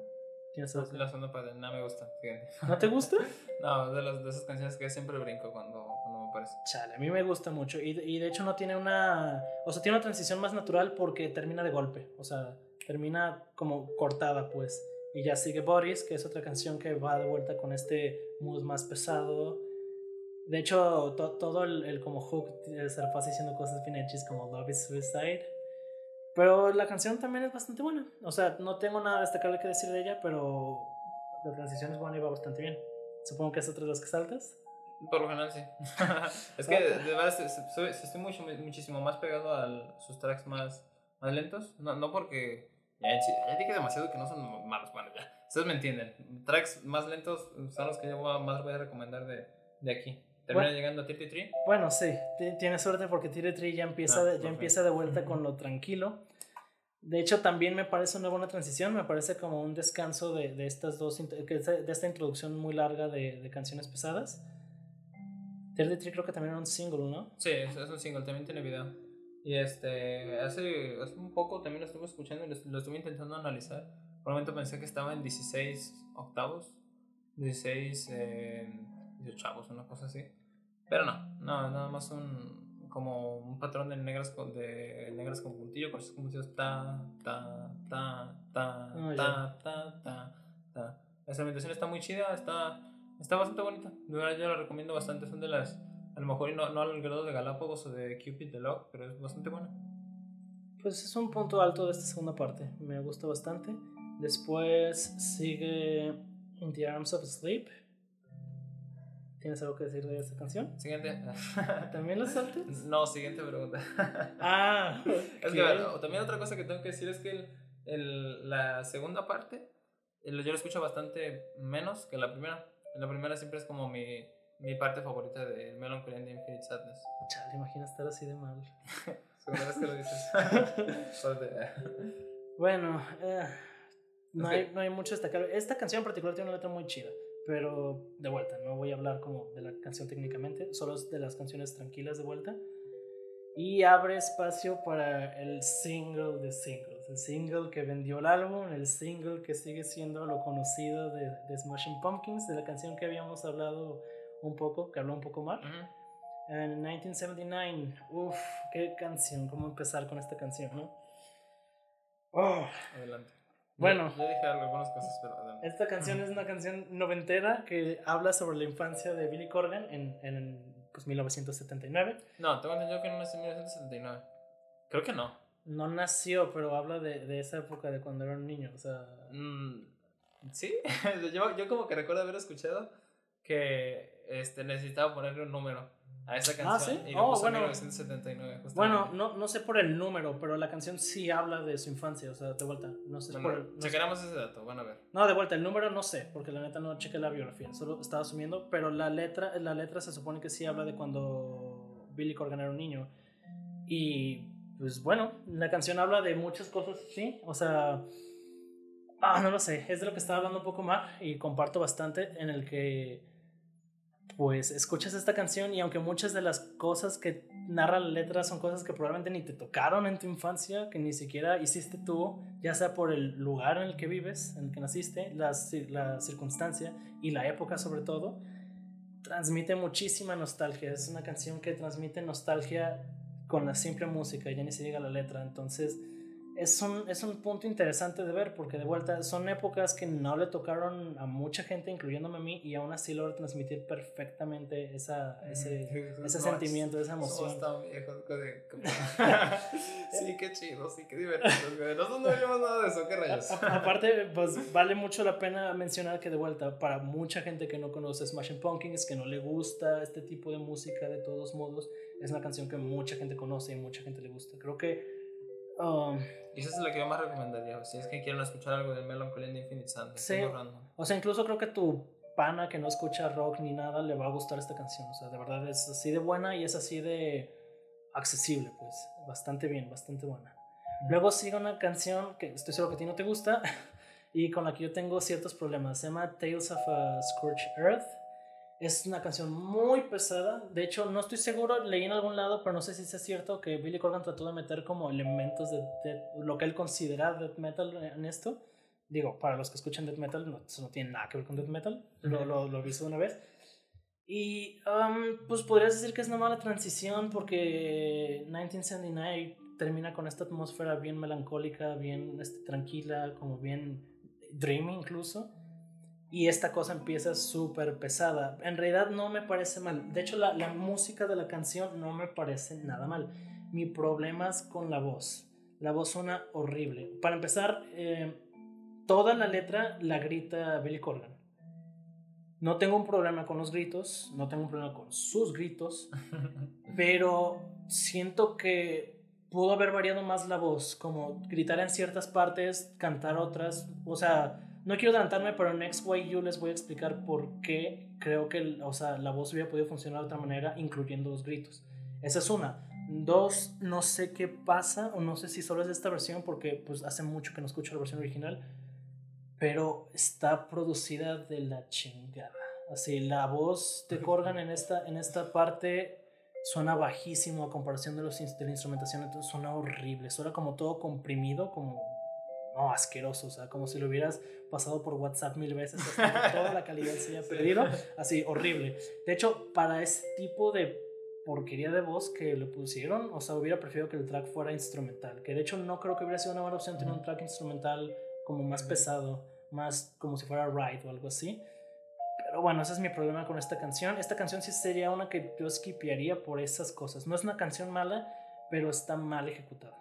B: ¿Tienes algo que-
A: La segunda parte, no me gusta, fíjate.
B: ¿No te gusta?
A: No, de, las, de esas canciones que siempre brinco cuando, parece.
B: Chale, a mí me gusta mucho. Y, y de hecho no tiene una. O sea, tiene una transición más natural porque termina de golpe. O sea, termina como cortada, pues. Y ya sigue Boris, que es otra canción que va de vuelta con este mood más pesado. De hecho, to- todo el, el como hook la pasa diciendo cosas bien hechas como Love is Suicide. Pero la canción también es bastante buena. O sea, no tengo nada destacable que decir de ella, pero la transición es buena y va bastante bien. Supongo que es otra de las que saltas.
A: Por lo general, sí. es que, de verdad, se- se- soy- estoy mucho, muchísimo más pegado a sus tracks más, más lentos. No, no porque. Ya, ya dije demasiado que no son malos. Bueno, ya. Ustedes me entienden. Tracks más lentos son los que yo voy a- más voy a recomendar de, de aquí. Termina
B: Bueno.
A: llegando a 33.
B: Bueno, sí, ti- tienes suerte porque Tire Tree ya empieza,
A: Ah,
B: de, ya empieza de vuelta con lo tranquilo. De hecho, también me parece una buena transición, me parece como un descanso de, de estas dos, de esta introducción muy larga de, de canciones pesadas. Tire Tree creo que también era un single, ¿no?
A: Sí, es, es un single, también tiene video. Y este, hace, hace un poco también lo estuve escuchando y lo, lo estuve intentando analizar. Por un momento pensé que estaba en 16 octavos, 16 eh, 18 octavos, una cosa así. Pero no, no, nada más un, como un patrón de negras con, de negras con puntillo, con esos puntillos ta, ta, ta, ta,
B: Ah,
A: ta, ta, ta, ta. La instrumentación está muy chida, está, está bastante bonita. De verdad yo la recomiendo bastante, son de las a lo mejor no, no al grado de Galápagos o de Cupid the Log, pero es bastante buena.
B: Pues es un punto alto de esta segunda parte, me gusta bastante. Después sigue In the Arms of Sleep. ¿Tienes algo que decir de esta canción?
A: Siguiente.
B: ¿También la saltas?
A: no, siguiente pregunta.
B: Ah,
A: Es que bueno, también otra cosa que tengo que decir es que el, el- la segunda parte el- yo la escucho bastante menos que la primera. La primera siempre es como mi, mi parte favorita de Melancholy and Infinite Sadness.
B: Chale, imagina estar así de mal.
A: Segunda vez que lo dices.
B: Bueno, eh, no, hay, no hay mucho destacable. Esta canción en particular tiene una letra muy chida, pero de vuelta, no voy a hablar como de la canción técnicamente, solo es de las canciones tranquilas de vuelta. Y abre espacio para el single de singles, el single que vendió el álbum, el single que sigue siendo lo conocido de, de Smashing Pumpkins, de la canción que habíamos hablado un poco, que habló un poco más.
A: Ujú.
B: En 1979, uff, qué canción, cómo empezar con esta canción, ¿no? Oh,
A: Adelante.
B: Bueno.
A: Yo, yo dije algunas cosas, pero adelante.
B: esta canción es una canción noventera que habla sobre la infancia de Billy Corgan en, en pues, 1979.
A: No, tengo entendido que no nació en 1979. Creo que no.
B: No nació, pero habla de, de esa época de cuando era un niño, o sea...
A: Mm, sí, yo, yo como que recuerdo haber escuchado que este, necesitaba ponerle un número a esa
B: Ah,
A: canción.
B: ¿sí?
A: Y
B: Oh, bueno.
A: 1979. justamente.
B: Bueno, no, no sé por el número, pero la canción sí habla de su infancia, o sea, de vuelta. No sé
A: Bueno,
B: por el, no, sé-
A: checaremos ese dato, bueno, a ver.
B: no, de vuelta, el número no sé, porque la neta no chequé la biografía, solo estaba asumiendo, pero la letra, la letra se supone que sí habla de cuando Billy Corgan era un niño. Y pues bueno, la canción habla de muchas cosas, sí, o sea, ah, no lo sé, es de lo que estaba hablando un poco más y comparto bastante en el que pues escuchas esta canción y aunque muchas de las cosas que narra la letra son cosas que probablemente ni te tocaron en tu infancia, que ni siquiera hiciste tú, ya sea por el lugar en el que vives, en el que naciste, la, la circunstancia y la época sobre todo, transmite muchísima nostalgia. Es una canción que transmite nostalgia con la simple música, ya ni se diga la letra. Entonces, es un, es un punto interesante de ver porque de vuelta son épocas que no le tocaron a mucha gente, incluyéndome a mí, y aún así logra transmitir perfectamente esa, ese, ese
A: No,
B: sentimiento, esa emoción.
A: tan viejos como- sí, qué chido, sí, qué divertido. Nosotros no vimos nada de eso, qué rayos.
B: A- aparte, pues vale mucho la pena mencionar que de vuelta, para mucha gente que no conoce Smashing Pumpkins, que no le gusta este tipo de música de todos modos, es una canción que mucha gente conoce y mucha gente le gusta. Creo que... um,
A: Y esa es la que yo más recomendaría. Si es que quieren escuchar algo de Melancholy and Infinite Sadness.
B: Sí. o sea, incluso creo que tu pana que no escucha rock ni nada le va a gustar esta canción. O sea, de verdad es así de buena y es así de accesible, pues. Bastante bien, bastante buena. Luego sigue una canción que estoy seguro que a ti no te gusta y con la que yo tengo ciertos problemas. Se llama Tales of a Scorched Earth. Es una canción muy pesada. De hecho, no estoy seguro, leí en algún lado, pero no sé si es cierto que Billy Corgan trató de meter como elementos de, death- lo que él considera death metal en esto. Digo, para los que escuchan death metal, no, eso no tiene nada que ver con death metal. Lo,
A: Ujú.
B: lo, lo aviso de una vez. Y um, pues podrías decir que es una mala transición porque 1979 termina con esta atmósfera bien melancólica, bien este, tranquila, como bien dreamy incluso. Y esta cosa empieza súper pesada. En realidad no me parece mal. De hecho, la, la música de la canción no me parece nada mal. Mi problema es con la voz. La voz suena horrible. Para empezar, eh, toda la letra la grita Billy Corgan. No tengo un problema con los gritos, no tengo un problema con sus gritos, pero siento que pudo haber variado más la voz, como gritar en ciertas partes, cantar otras, o sea, no quiero adelantarme, pero en XYU les voy a explicar por qué creo que o sea, la voz hubiera podido funcionar de otra manera, incluyendo los gritos. Esa es una. Dos, no sé qué pasa, o no sé si solo es esta versión, porque pues hace mucho que no escucho la versión original, pero está producida de la chingada. Así, la voz de Corgan en esta, en esta parte suena bajísimo a comparación de, los, de la instrumentación, entonces suena horrible, suena como todo comprimido, como no, asqueroso, o sea, como si lo hubieras pasado por WhatsApp mil veces, hasta que toda la calidad se haya perdido, así, horrible. De hecho, para ese tipo de porquería de voz que le pusieron, o sea, hubiera preferido que el track fuera instrumental, que de hecho no creo que hubiera sido una buena opción tener un track instrumental como más pesado, más como si fuera Ride o algo así. Pero bueno, ese es mi problema con esta canción. Esta canción sí sería una que yo skipearía por esas cosas. No es una canción mala, pero está mal ejecutada.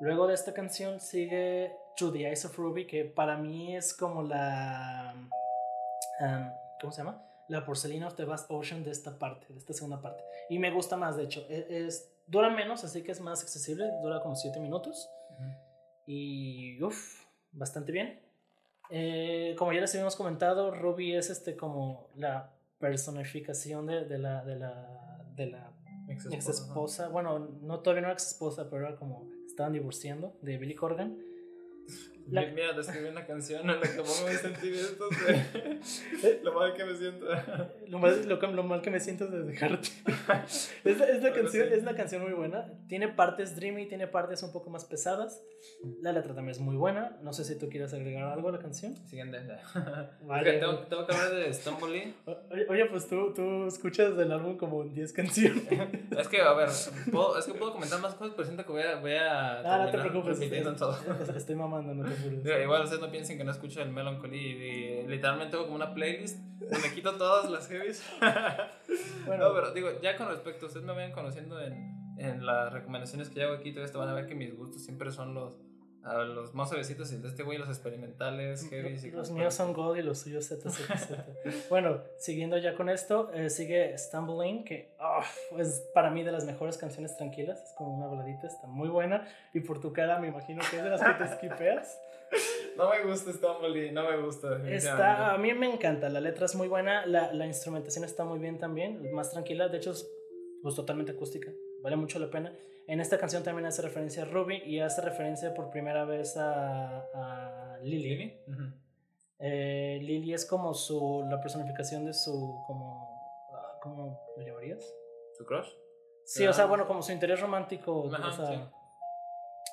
B: Luego de esta canción sigue To the Eyes of Ruby, que para mí es como la. um, ¿Cómo se llama? La Porcelina of the Vast Ocean de esta parte, de esta segunda parte. Y me gusta más, de hecho. Es, es- dura menos, así que es más accesible. Dura como 7 minutos.
A: Ujú.
B: Y uff, bastante bien. Eh, como ya les habíamos comentado, Ruby es este como la personificación de, de la, de la, de la
A: Ex
B: ex
A: esposa.
B: esposa. Bueno, no todavía no era ex esposa, pero era como estaban divorciando de Billy Corgan. La-
A: Mi- Mira, te escribí una canción en la que pongo mis sentimientos de lo mal que me siento.
B: Lo mal, lo, lo mal que me siento de dejarte. es, la, es, la canción,
A: sí.
B: es la canción muy buena. Tiene partes dreamy, tiene partes un poco más pesadas. La letra también es muy buena. No sé si tú quieres agregar algo a la canción.
A: Siguiente.
B: Vale.
A: Tengo, tengo que hablar de Stumbley.
B: Oye, pues tú, tú escuchas del álbum como 10 canciones.
A: Es que, a ver, puedo, es que puedo comentar más cosas, pero siento que voy a, voy a
B: Ah, no te preocupes.
A: todo.
B: Estoy mamando, no te
A: igual ustedes no piensen que no escucho el Melancholy y literalmente tengo como una playlist donde quito todas las heavies.
B: Bueno.
A: No, pero digo, ya con respecto, ustedes me vayan conociendo en, en las recomendaciones que yo hago aquí, todavía van a ver que mis gustos siempre son los a los más suavecitos y de este güey los experimentales, heavy.
B: Los, los míos son gold y los suyos ZZZ. bueno, siguiendo ya con esto, eh, sigue Stumbling, que oh, es para mí de las mejores canciones tranquilas, es como una baladita, está muy buena. Y por tu cara me imagino que es de las que te skipeas.
A: No me gusta Stumbling, no me gusta.
B: Está, a mí me encanta, la letra es muy buena, la, la instrumentación está muy bien también, más tranquila, de hecho es pues, totalmente acústica, vale mucho la pena. En esta canción también hace referencia a Ruby y hace referencia por primera vez a, a Lily. Eh, Lily es como su, la personificación de su, como, ah, ¿cómo lo llamarías?
A: ¿Su crush?
B: Sí, o sea, bueno, como su interés romántico.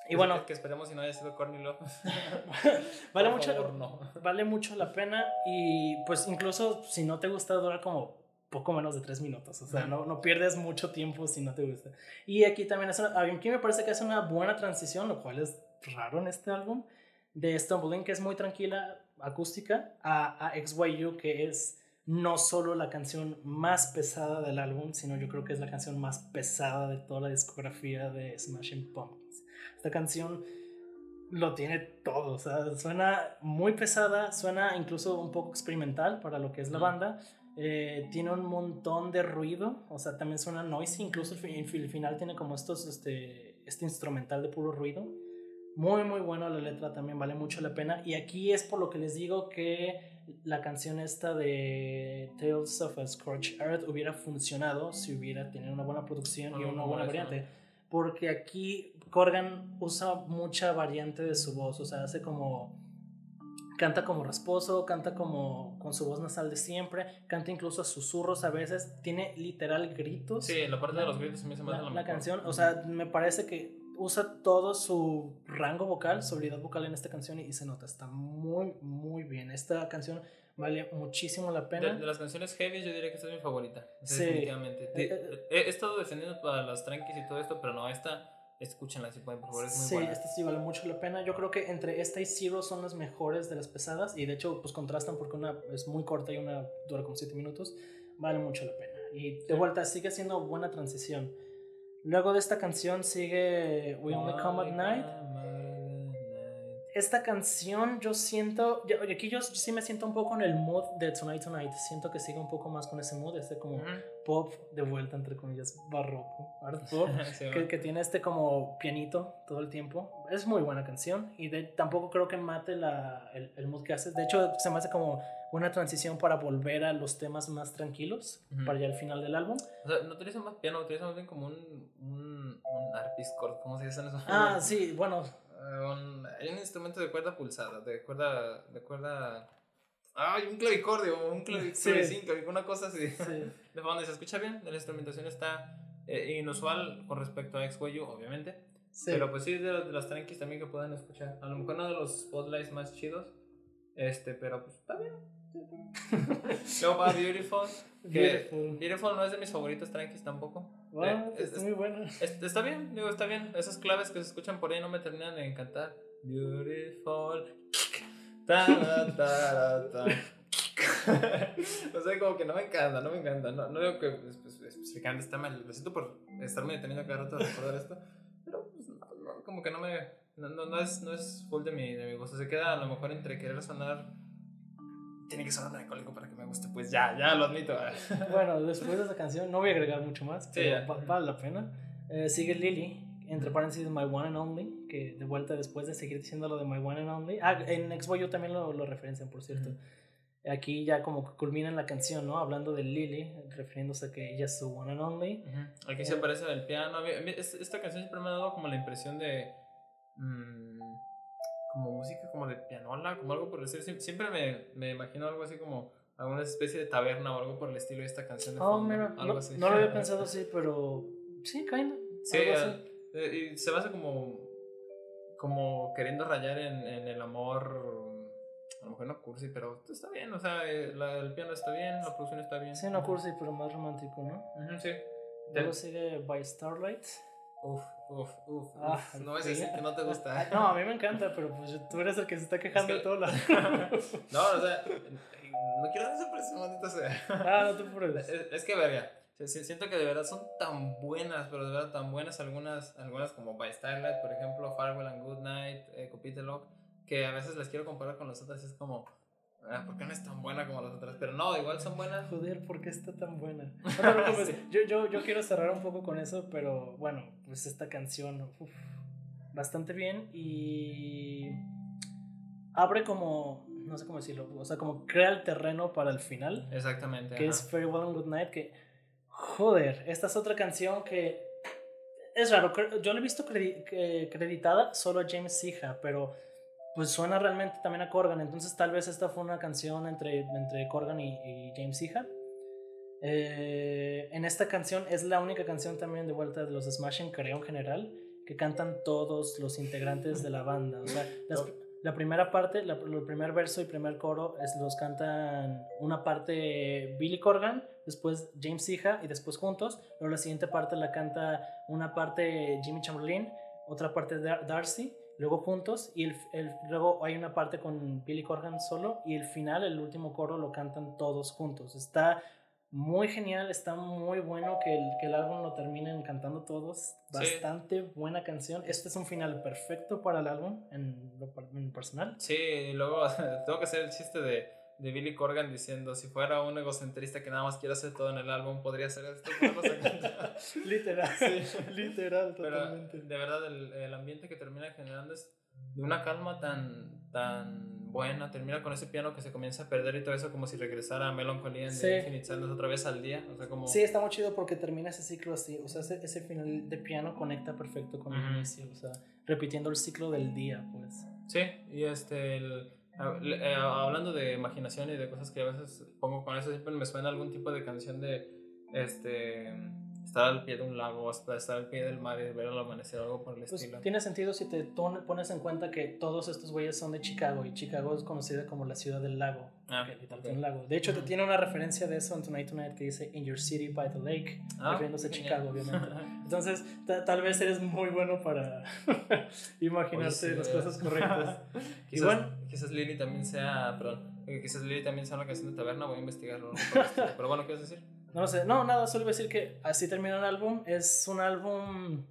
B: Y bueno.
A: Que, esperemos si no haya sido Corny Love.
B: vale, mucho, vale mucho la pena y pues incluso si no te gusta dura como poco menos de tres minutos. O sea, no, no, pierdes mucho tiempo si no te gusta. Y aquí también es una, aquí me parece que es una buena transición, lo cual es raro en este álbum, de Stumbling, que es muy tranquila, acústica, a, a XYU, que es no solo la canción más pesada del álbum, sino yo creo que es la canción más pesada de toda la discografía de Smashing Pumpkins. Esta canción lo tiene todo, o sea, suena muy pesada, suena incluso un poco experimental para lo que es la banda, eh, tiene un montón de ruido, o sea, también suena noisy, incluso el, el, final tiene como estos, este, este instrumental de puro ruido. Muy, muy bueno la letra, también vale mucho la pena. Y aquí es por lo que les digo que la canción esta de Tales of a Scorched Earth hubiera funcionado si hubiera tenido una buena producción y una buena variante. Porque aquí Corgan usa mucha variante de su voz, o sea, hace como canta como rasposo, canta como con su voz nasal de siempre, canta incluso a susurros a veces, tiene literal gritos.
A: Sí, la parte de los gritos me hace más
B: la, la canción, o sea, me parece que usa todo su rango vocal, su habilidad vocal en esta canción y, se nota, está muy, muy bien. Esta canción vale muchísimo la pena.
A: De, las canciones heavy yo diría que esta es mi favorita, sí. definitivamente. Eh, eh, he, he, estado defendiendo para las tranquis y todo esto, pero no, esta escúchenla si pueden, por favor, es muy
B: sí, esta sí vale mucho la pena. Yo creo que entre esta y Zero son las mejores de las pesadas y de hecho pues contrastan porque una es muy corta y una dura como 7 minutos. Vale mucho la pena. Y de vuelta sigue siendo buena transición. Luego de esta canción sigue We Only Come at Night esta canción yo siento, aquí yo, sí me siento un poco en el mood de Tonight Tonight, siento que sigue un poco más con ese mood, este como pop de vuelta, entre comillas, barroco, art pop, que, que, tiene este como pianito todo el tiempo. Es muy buena canción y de, tampoco creo que mate la, el, el, mood que hace, de hecho se me hace como una transición para volver a los temas más tranquilos, para ya el final del álbum.
A: O sea, no utiliza más piano, utiliza más bien como un, un, un arpiscord, ¿cómo se dice eso?
B: Ah, sí, bueno
A: un, hay un instrumento de cuerda pulsada, de cuerda. De cuerda Ay, un clavicordio, un clavicín, una cosa así. De fondo, se escucha bien, la instrumentación está eh, inusual con respecto a XYU, obviamente. Pero pues sí, de, de las tranquis también que puedan escuchar. A lo mejor no de los spotlights más chidos, este, pero pues está bien. Luego para Beautiful, que Beautiful. no es de mis favoritos tranquis tampoco.
B: Eh, es, muy bueno.
A: está bien, digo, está bien. Esas claves que se escuchan por ahí no me terminan de encantar. Beautiful. Ta, ta, ta, o sea, como que no me encanta, no me encanta. No, no digo que pues, pues, especificando está mal. Lo siento por estarme deteniendo cada rato a recordar esto. Pero pues, no, como que no me. No, no, no, es, no es full de mi, de mi gusto. Se queda a lo mejor entre querer sonar tiene que sonar alcohólico para que me guste. Pues ya, ya lo admito.
B: bueno, después de esa canción no voy a agregar mucho más, pero vale la pena. Eh, sigue Lily, entre paréntesis My One and Only, que de vuelta después de seguir diciendo lo de My One and Only. Ah, en Xbox también lo, lo referencian, por cierto. Aquí ya como que culmina la canción, ¿no? Hablando de Lily, refiriéndose a que ella es su One and Only.
A: Aquí se aparece el piano. Esta canción siempre me ha dado como la impresión de... Mmm, como música como de pianola, como algo por decir. Siempre me, me imagino algo así como alguna especie de taberna o algo por el estilo de esta canción de
B: oh, fondo, mira, algo no, así. no, lo había pensado así, pero sí, kinda.
A: Sí, eh, y se basa como como queriendo rayar en, en, el amor a lo mejor no cursi, pero está bien, o sea, eh, el piano está bien, la producción está bien.
B: Sí, no cursi, pero más romántico, ¿no?
A: sí.
B: Luego sigue By Starlight.
A: Uf, uf, uf. Ah, no es decir que no te gusta.
B: No, a mí me encanta, pero pues tú eres el que se está quejando de todo la.
A: no, o sea, no quiero dar esa presión, maldita sea.
B: Ah, no te apures.
A: Es, es, que, verga, siento que de verdad son tan buenas, pero de verdad tan buenas algunas, algunas como By Starlight, por ejemplo, Farewell and Good Night, eh, Lock, que a veces las quiero comparar con las otras y es como, ah, ¿por qué no es tan buena como las otras? Pero no, igual son buenas.
B: Joder, ¿por qué está tan buena? No yo, yo, yo quiero cerrar un poco con eso, pero bueno, pues esta canción, bastante bien y abre como no sé cómo decirlo, o sea, como crea el terreno para el final.
A: Exactamente.
B: Que es Farewell and Good Night, que, joder, esta es otra canción que es raro, yo la he visto creditada solo a James Sija, pero pues suena realmente también a Corgan, entonces tal vez esta fue una canción entre, entre Corgan y, James Sija. Eh, en esta canción es la única canción también de vuelta de los Smashing, creo en general, que cantan todos los integrantes de la banda. O sea, las, la primera parte, el primer verso y primer coro es, los cantan una parte Billy Corgan, después James Sija y después juntos. Luego la siguiente parte la canta una parte Jimmy Chamberlain, otra parte Darcy, luego juntos y el, luego hay una parte con Billy Corgan solo y el final, el último coro lo cantan todos juntos. Está muy genial, está muy bueno que el, que el álbum lo terminen cantando todos. Bastante buena canción. Este es un final perfecto para el álbum en lo en personal.
A: Sí, y luego tengo que hacer el chiste de, de, Billy Corgan diciendo, si fuera un egocentrista que nada más quiere hacer todo en el álbum, podría ser esto.
B: literal, literal, totalmente.
A: de verdad, el, el ambiente que termina generando es de una calma tan, tan buena, termina con ese piano que se comienza a perder y todo eso como si regresara a Melancholy en sí. Infinite otra vez al día, o sea, como...
B: Sí, está muy chido porque termina ese ciclo así, o sea, ese, ese final de piano conecta perfecto con el inicio, o sea, repitiendo el ciclo del día, pues.
A: Sí, y este, el, hablando de imaginación y de cosas que a veces pongo con eso, siempre me suena algún tipo de canción de, este estar al pie de un lago, hasta estar al pie del mar y ver el amanecer, algo por el pues estilo.
B: Tiene sentido si te pones en cuenta que todos estos güeyes son de Chicago y Chicago es conocida como la ciudad del lago. Ah, un lago. De hecho, te tiene una referencia de eso en Tonight Tonight que dice In Your City by the Lake, ah, refiriéndose a Chicago, obviamente. Entonces, tal vez eres muy bueno para imaginarte las cosas correctas.
A: quizás, bueno, quizás Lily también sea, perdón, eh, quizás Lily también sea una canción de taberna, voy a investigarlo. Pero bueno, ¿qué vas a decir?
B: No sé, no, nada, solo decir que así termina el álbum. Es un álbum.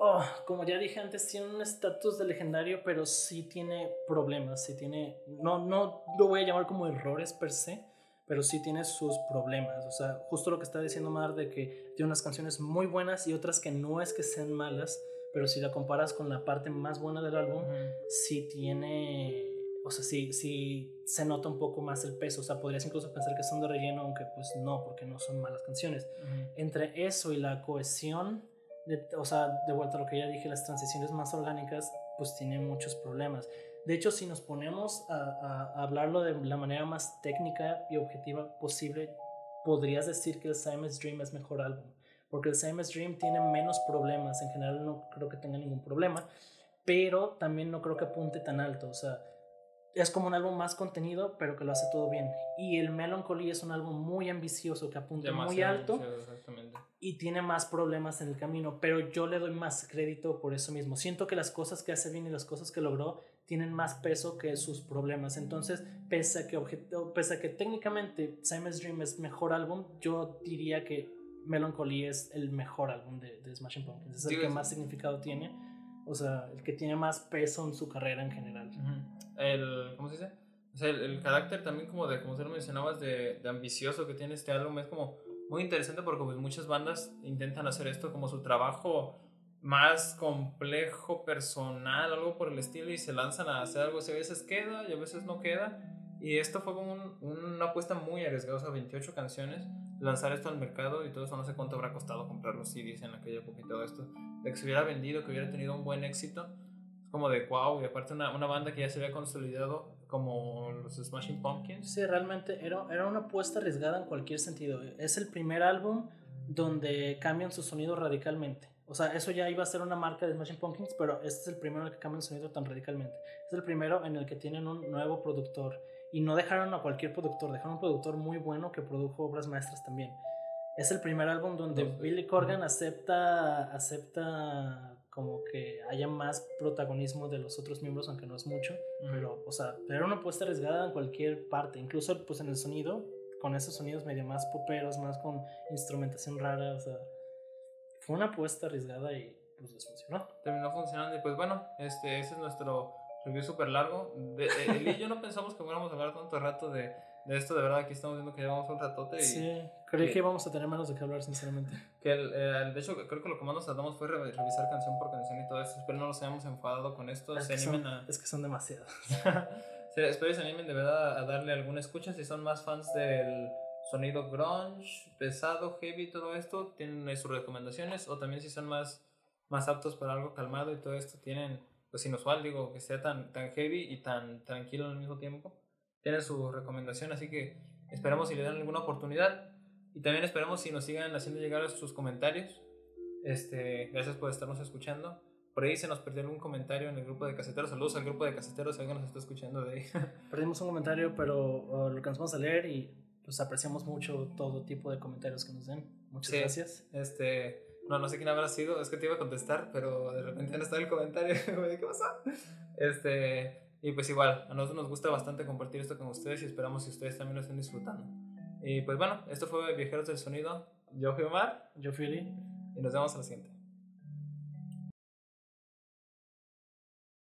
B: Oh, como ya dije antes, tiene un estatus de legendario, pero sí tiene problemas. Sí tiene. No, no lo voy a llamar como errores per se, pero sí tiene sus problemas. O sea, justo lo que está diciendo Mar de que tiene unas canciones muy buenas y otras que no es que sean malas, pero si la comparas con la parte más buena del álbum, sí tiene o sea, sí, sí se nota un poco más el peso. O sea, podrías incluso pensar que son de relleno, aunque pues no, porque no son malas canciones. Entre eso y la cohesión, de, o sea, de vuelta a lo que ya dije, las transiciones más orgánicas, pues tiene muchos problemas. De hecho, si nos ponemos a, a, hablarlo de la manera más técnica y objetiva posible, podrías decir que el Simon's Dream es mejor álbum. Porque el Simon's Dream tiene menos problemas. En general no creo que tenga ningún problema. Pero también no creo que apunte tan alto. O sea, es como un álbum más contenido, pero que lo hace todo bien. Y el Melancholy es un álbum muy ambicioso, que apunta muy alto y tiene más problemas en el camino, pero yo le doy más crédito por eso mismo. Siento que las cosas que hace bien y las cosas que logró tienen más peso que sus problemas. Entonces, pese a que, pese a que técnicamente Simon's Dream es mejor álbum, yo diría que Melancholy es el mejor álbum de, Smashing Pumpkins. Es el que más significado tiene, o sea, el que tiene más peso en su carrera en general.
A: El, ¿cómo se dice? O sea, el, carácter también como de, como tú lo mencionabas, de, de, ambicioso que tiene este álbum es como muy interesante porque pues, muchas bandas intentan hacer esto como su trabajo más complejo, personal, algo por el estilo y se lanzan a hacer algo, a veces queda y a veces no queda. Y esto fue como una apuesta muy arriesgada, o sea, 28 canciones, lanzar esto al mercado y todo eso, no sé cuánto habrá costado comprar los CDs en aquella época y todo esto, de que se hubiera vendido, que hubiera tenido un buen éxito como de wow, y aparte una, una, banda que ya se había consolidado como los Smashing Pumpkins.
B: Sí, realmente era, era una apuesta arriesgada en cualquier sentido. Es el primer álbum donde cambian su sonido radicalmente. O sea, eso ya iba a ser una marca de Smashing Pumpkins, pero este es el primero en el que cambian su sonido tan radicalmente. Es el primero en el que tienen un nuevo productor. Y no dejaron a cualquier productor, dejaron un productor muy bueno que produjo obras maestras también. Es el primer álbum donde Billy Corgan acepta, acepta como que haya más protagonismo de los otros miembros, aunque no es mucho, pero, o sea, era una apuesta arriesgada en cualquier parte, incluso pues en el sonido, con esos sonidos medio más poperos, más con instrumentación rara, o sea, fue una apuesta arriesgada y pues les funcionó.
A: Terminó funcionando y pues bueno, este, ese es nuestro review súper largo. De, eh, él y yo no pensamos que fuéramos a hablar tanto rato de, de esto, de verdad aquí estamos viendo que llevamos un ratote y...
B: Sí, creí que íbamos a tener menos de qué hablar, sinceramente.
A: Que el, eh, de hecho, creo que lo que más nos tratamos fue re- revisar canción por canción y todo eso. Espero no nos hayamos enfadado con esto.
B: Es
A: Se
B: que,
A: animen
B: son,
A: a...
B: es que son demasiados.
A: Sí, espero que se animen de verdad a darle alguna escucha. Si son más fans del sonido grunge, pesado, heavy, todo esto, tienen sus recomendaciones. O también si son más, más aptos para algo calmado y todo esto, tienen, pues inusual, digo, que sea tan, tan heavy y tan tranquilo al mismo tiempo. Tienen su recomendación, así que esperamos si le dan alguna oportunidad. Y también esperamos si nos sigan haciendo llegar sus comentarios. Este, gracias por estarnos escuchando. Por ahí se nos perdió algún comentario en el grupo de caseteros. Saludos al grupo de caseteros, si alguien nos está escuchando de ahí.
B: Perdimos un comentario, pero uh, lo alcanzamos a leer y pues apreciamos mucho todo tipo de comentarios que nos den. Muchas
A: Sí.
B: gracias.
A: Este, no, no sé quién habrá sido, es que te iba a contestar, pero de repente no estaba el comentario. ¿Qué pasó? Este, y pues igual, a nosotros nos gusta bastante compartir esto con ustedes y esperamos que ustedes también lo estén disfrutando. Y pues bueno, esto fue Viajeros del Sonido. Yo fui Omar
B: Yo, Philly.
A: y nos vemos a la siguiente.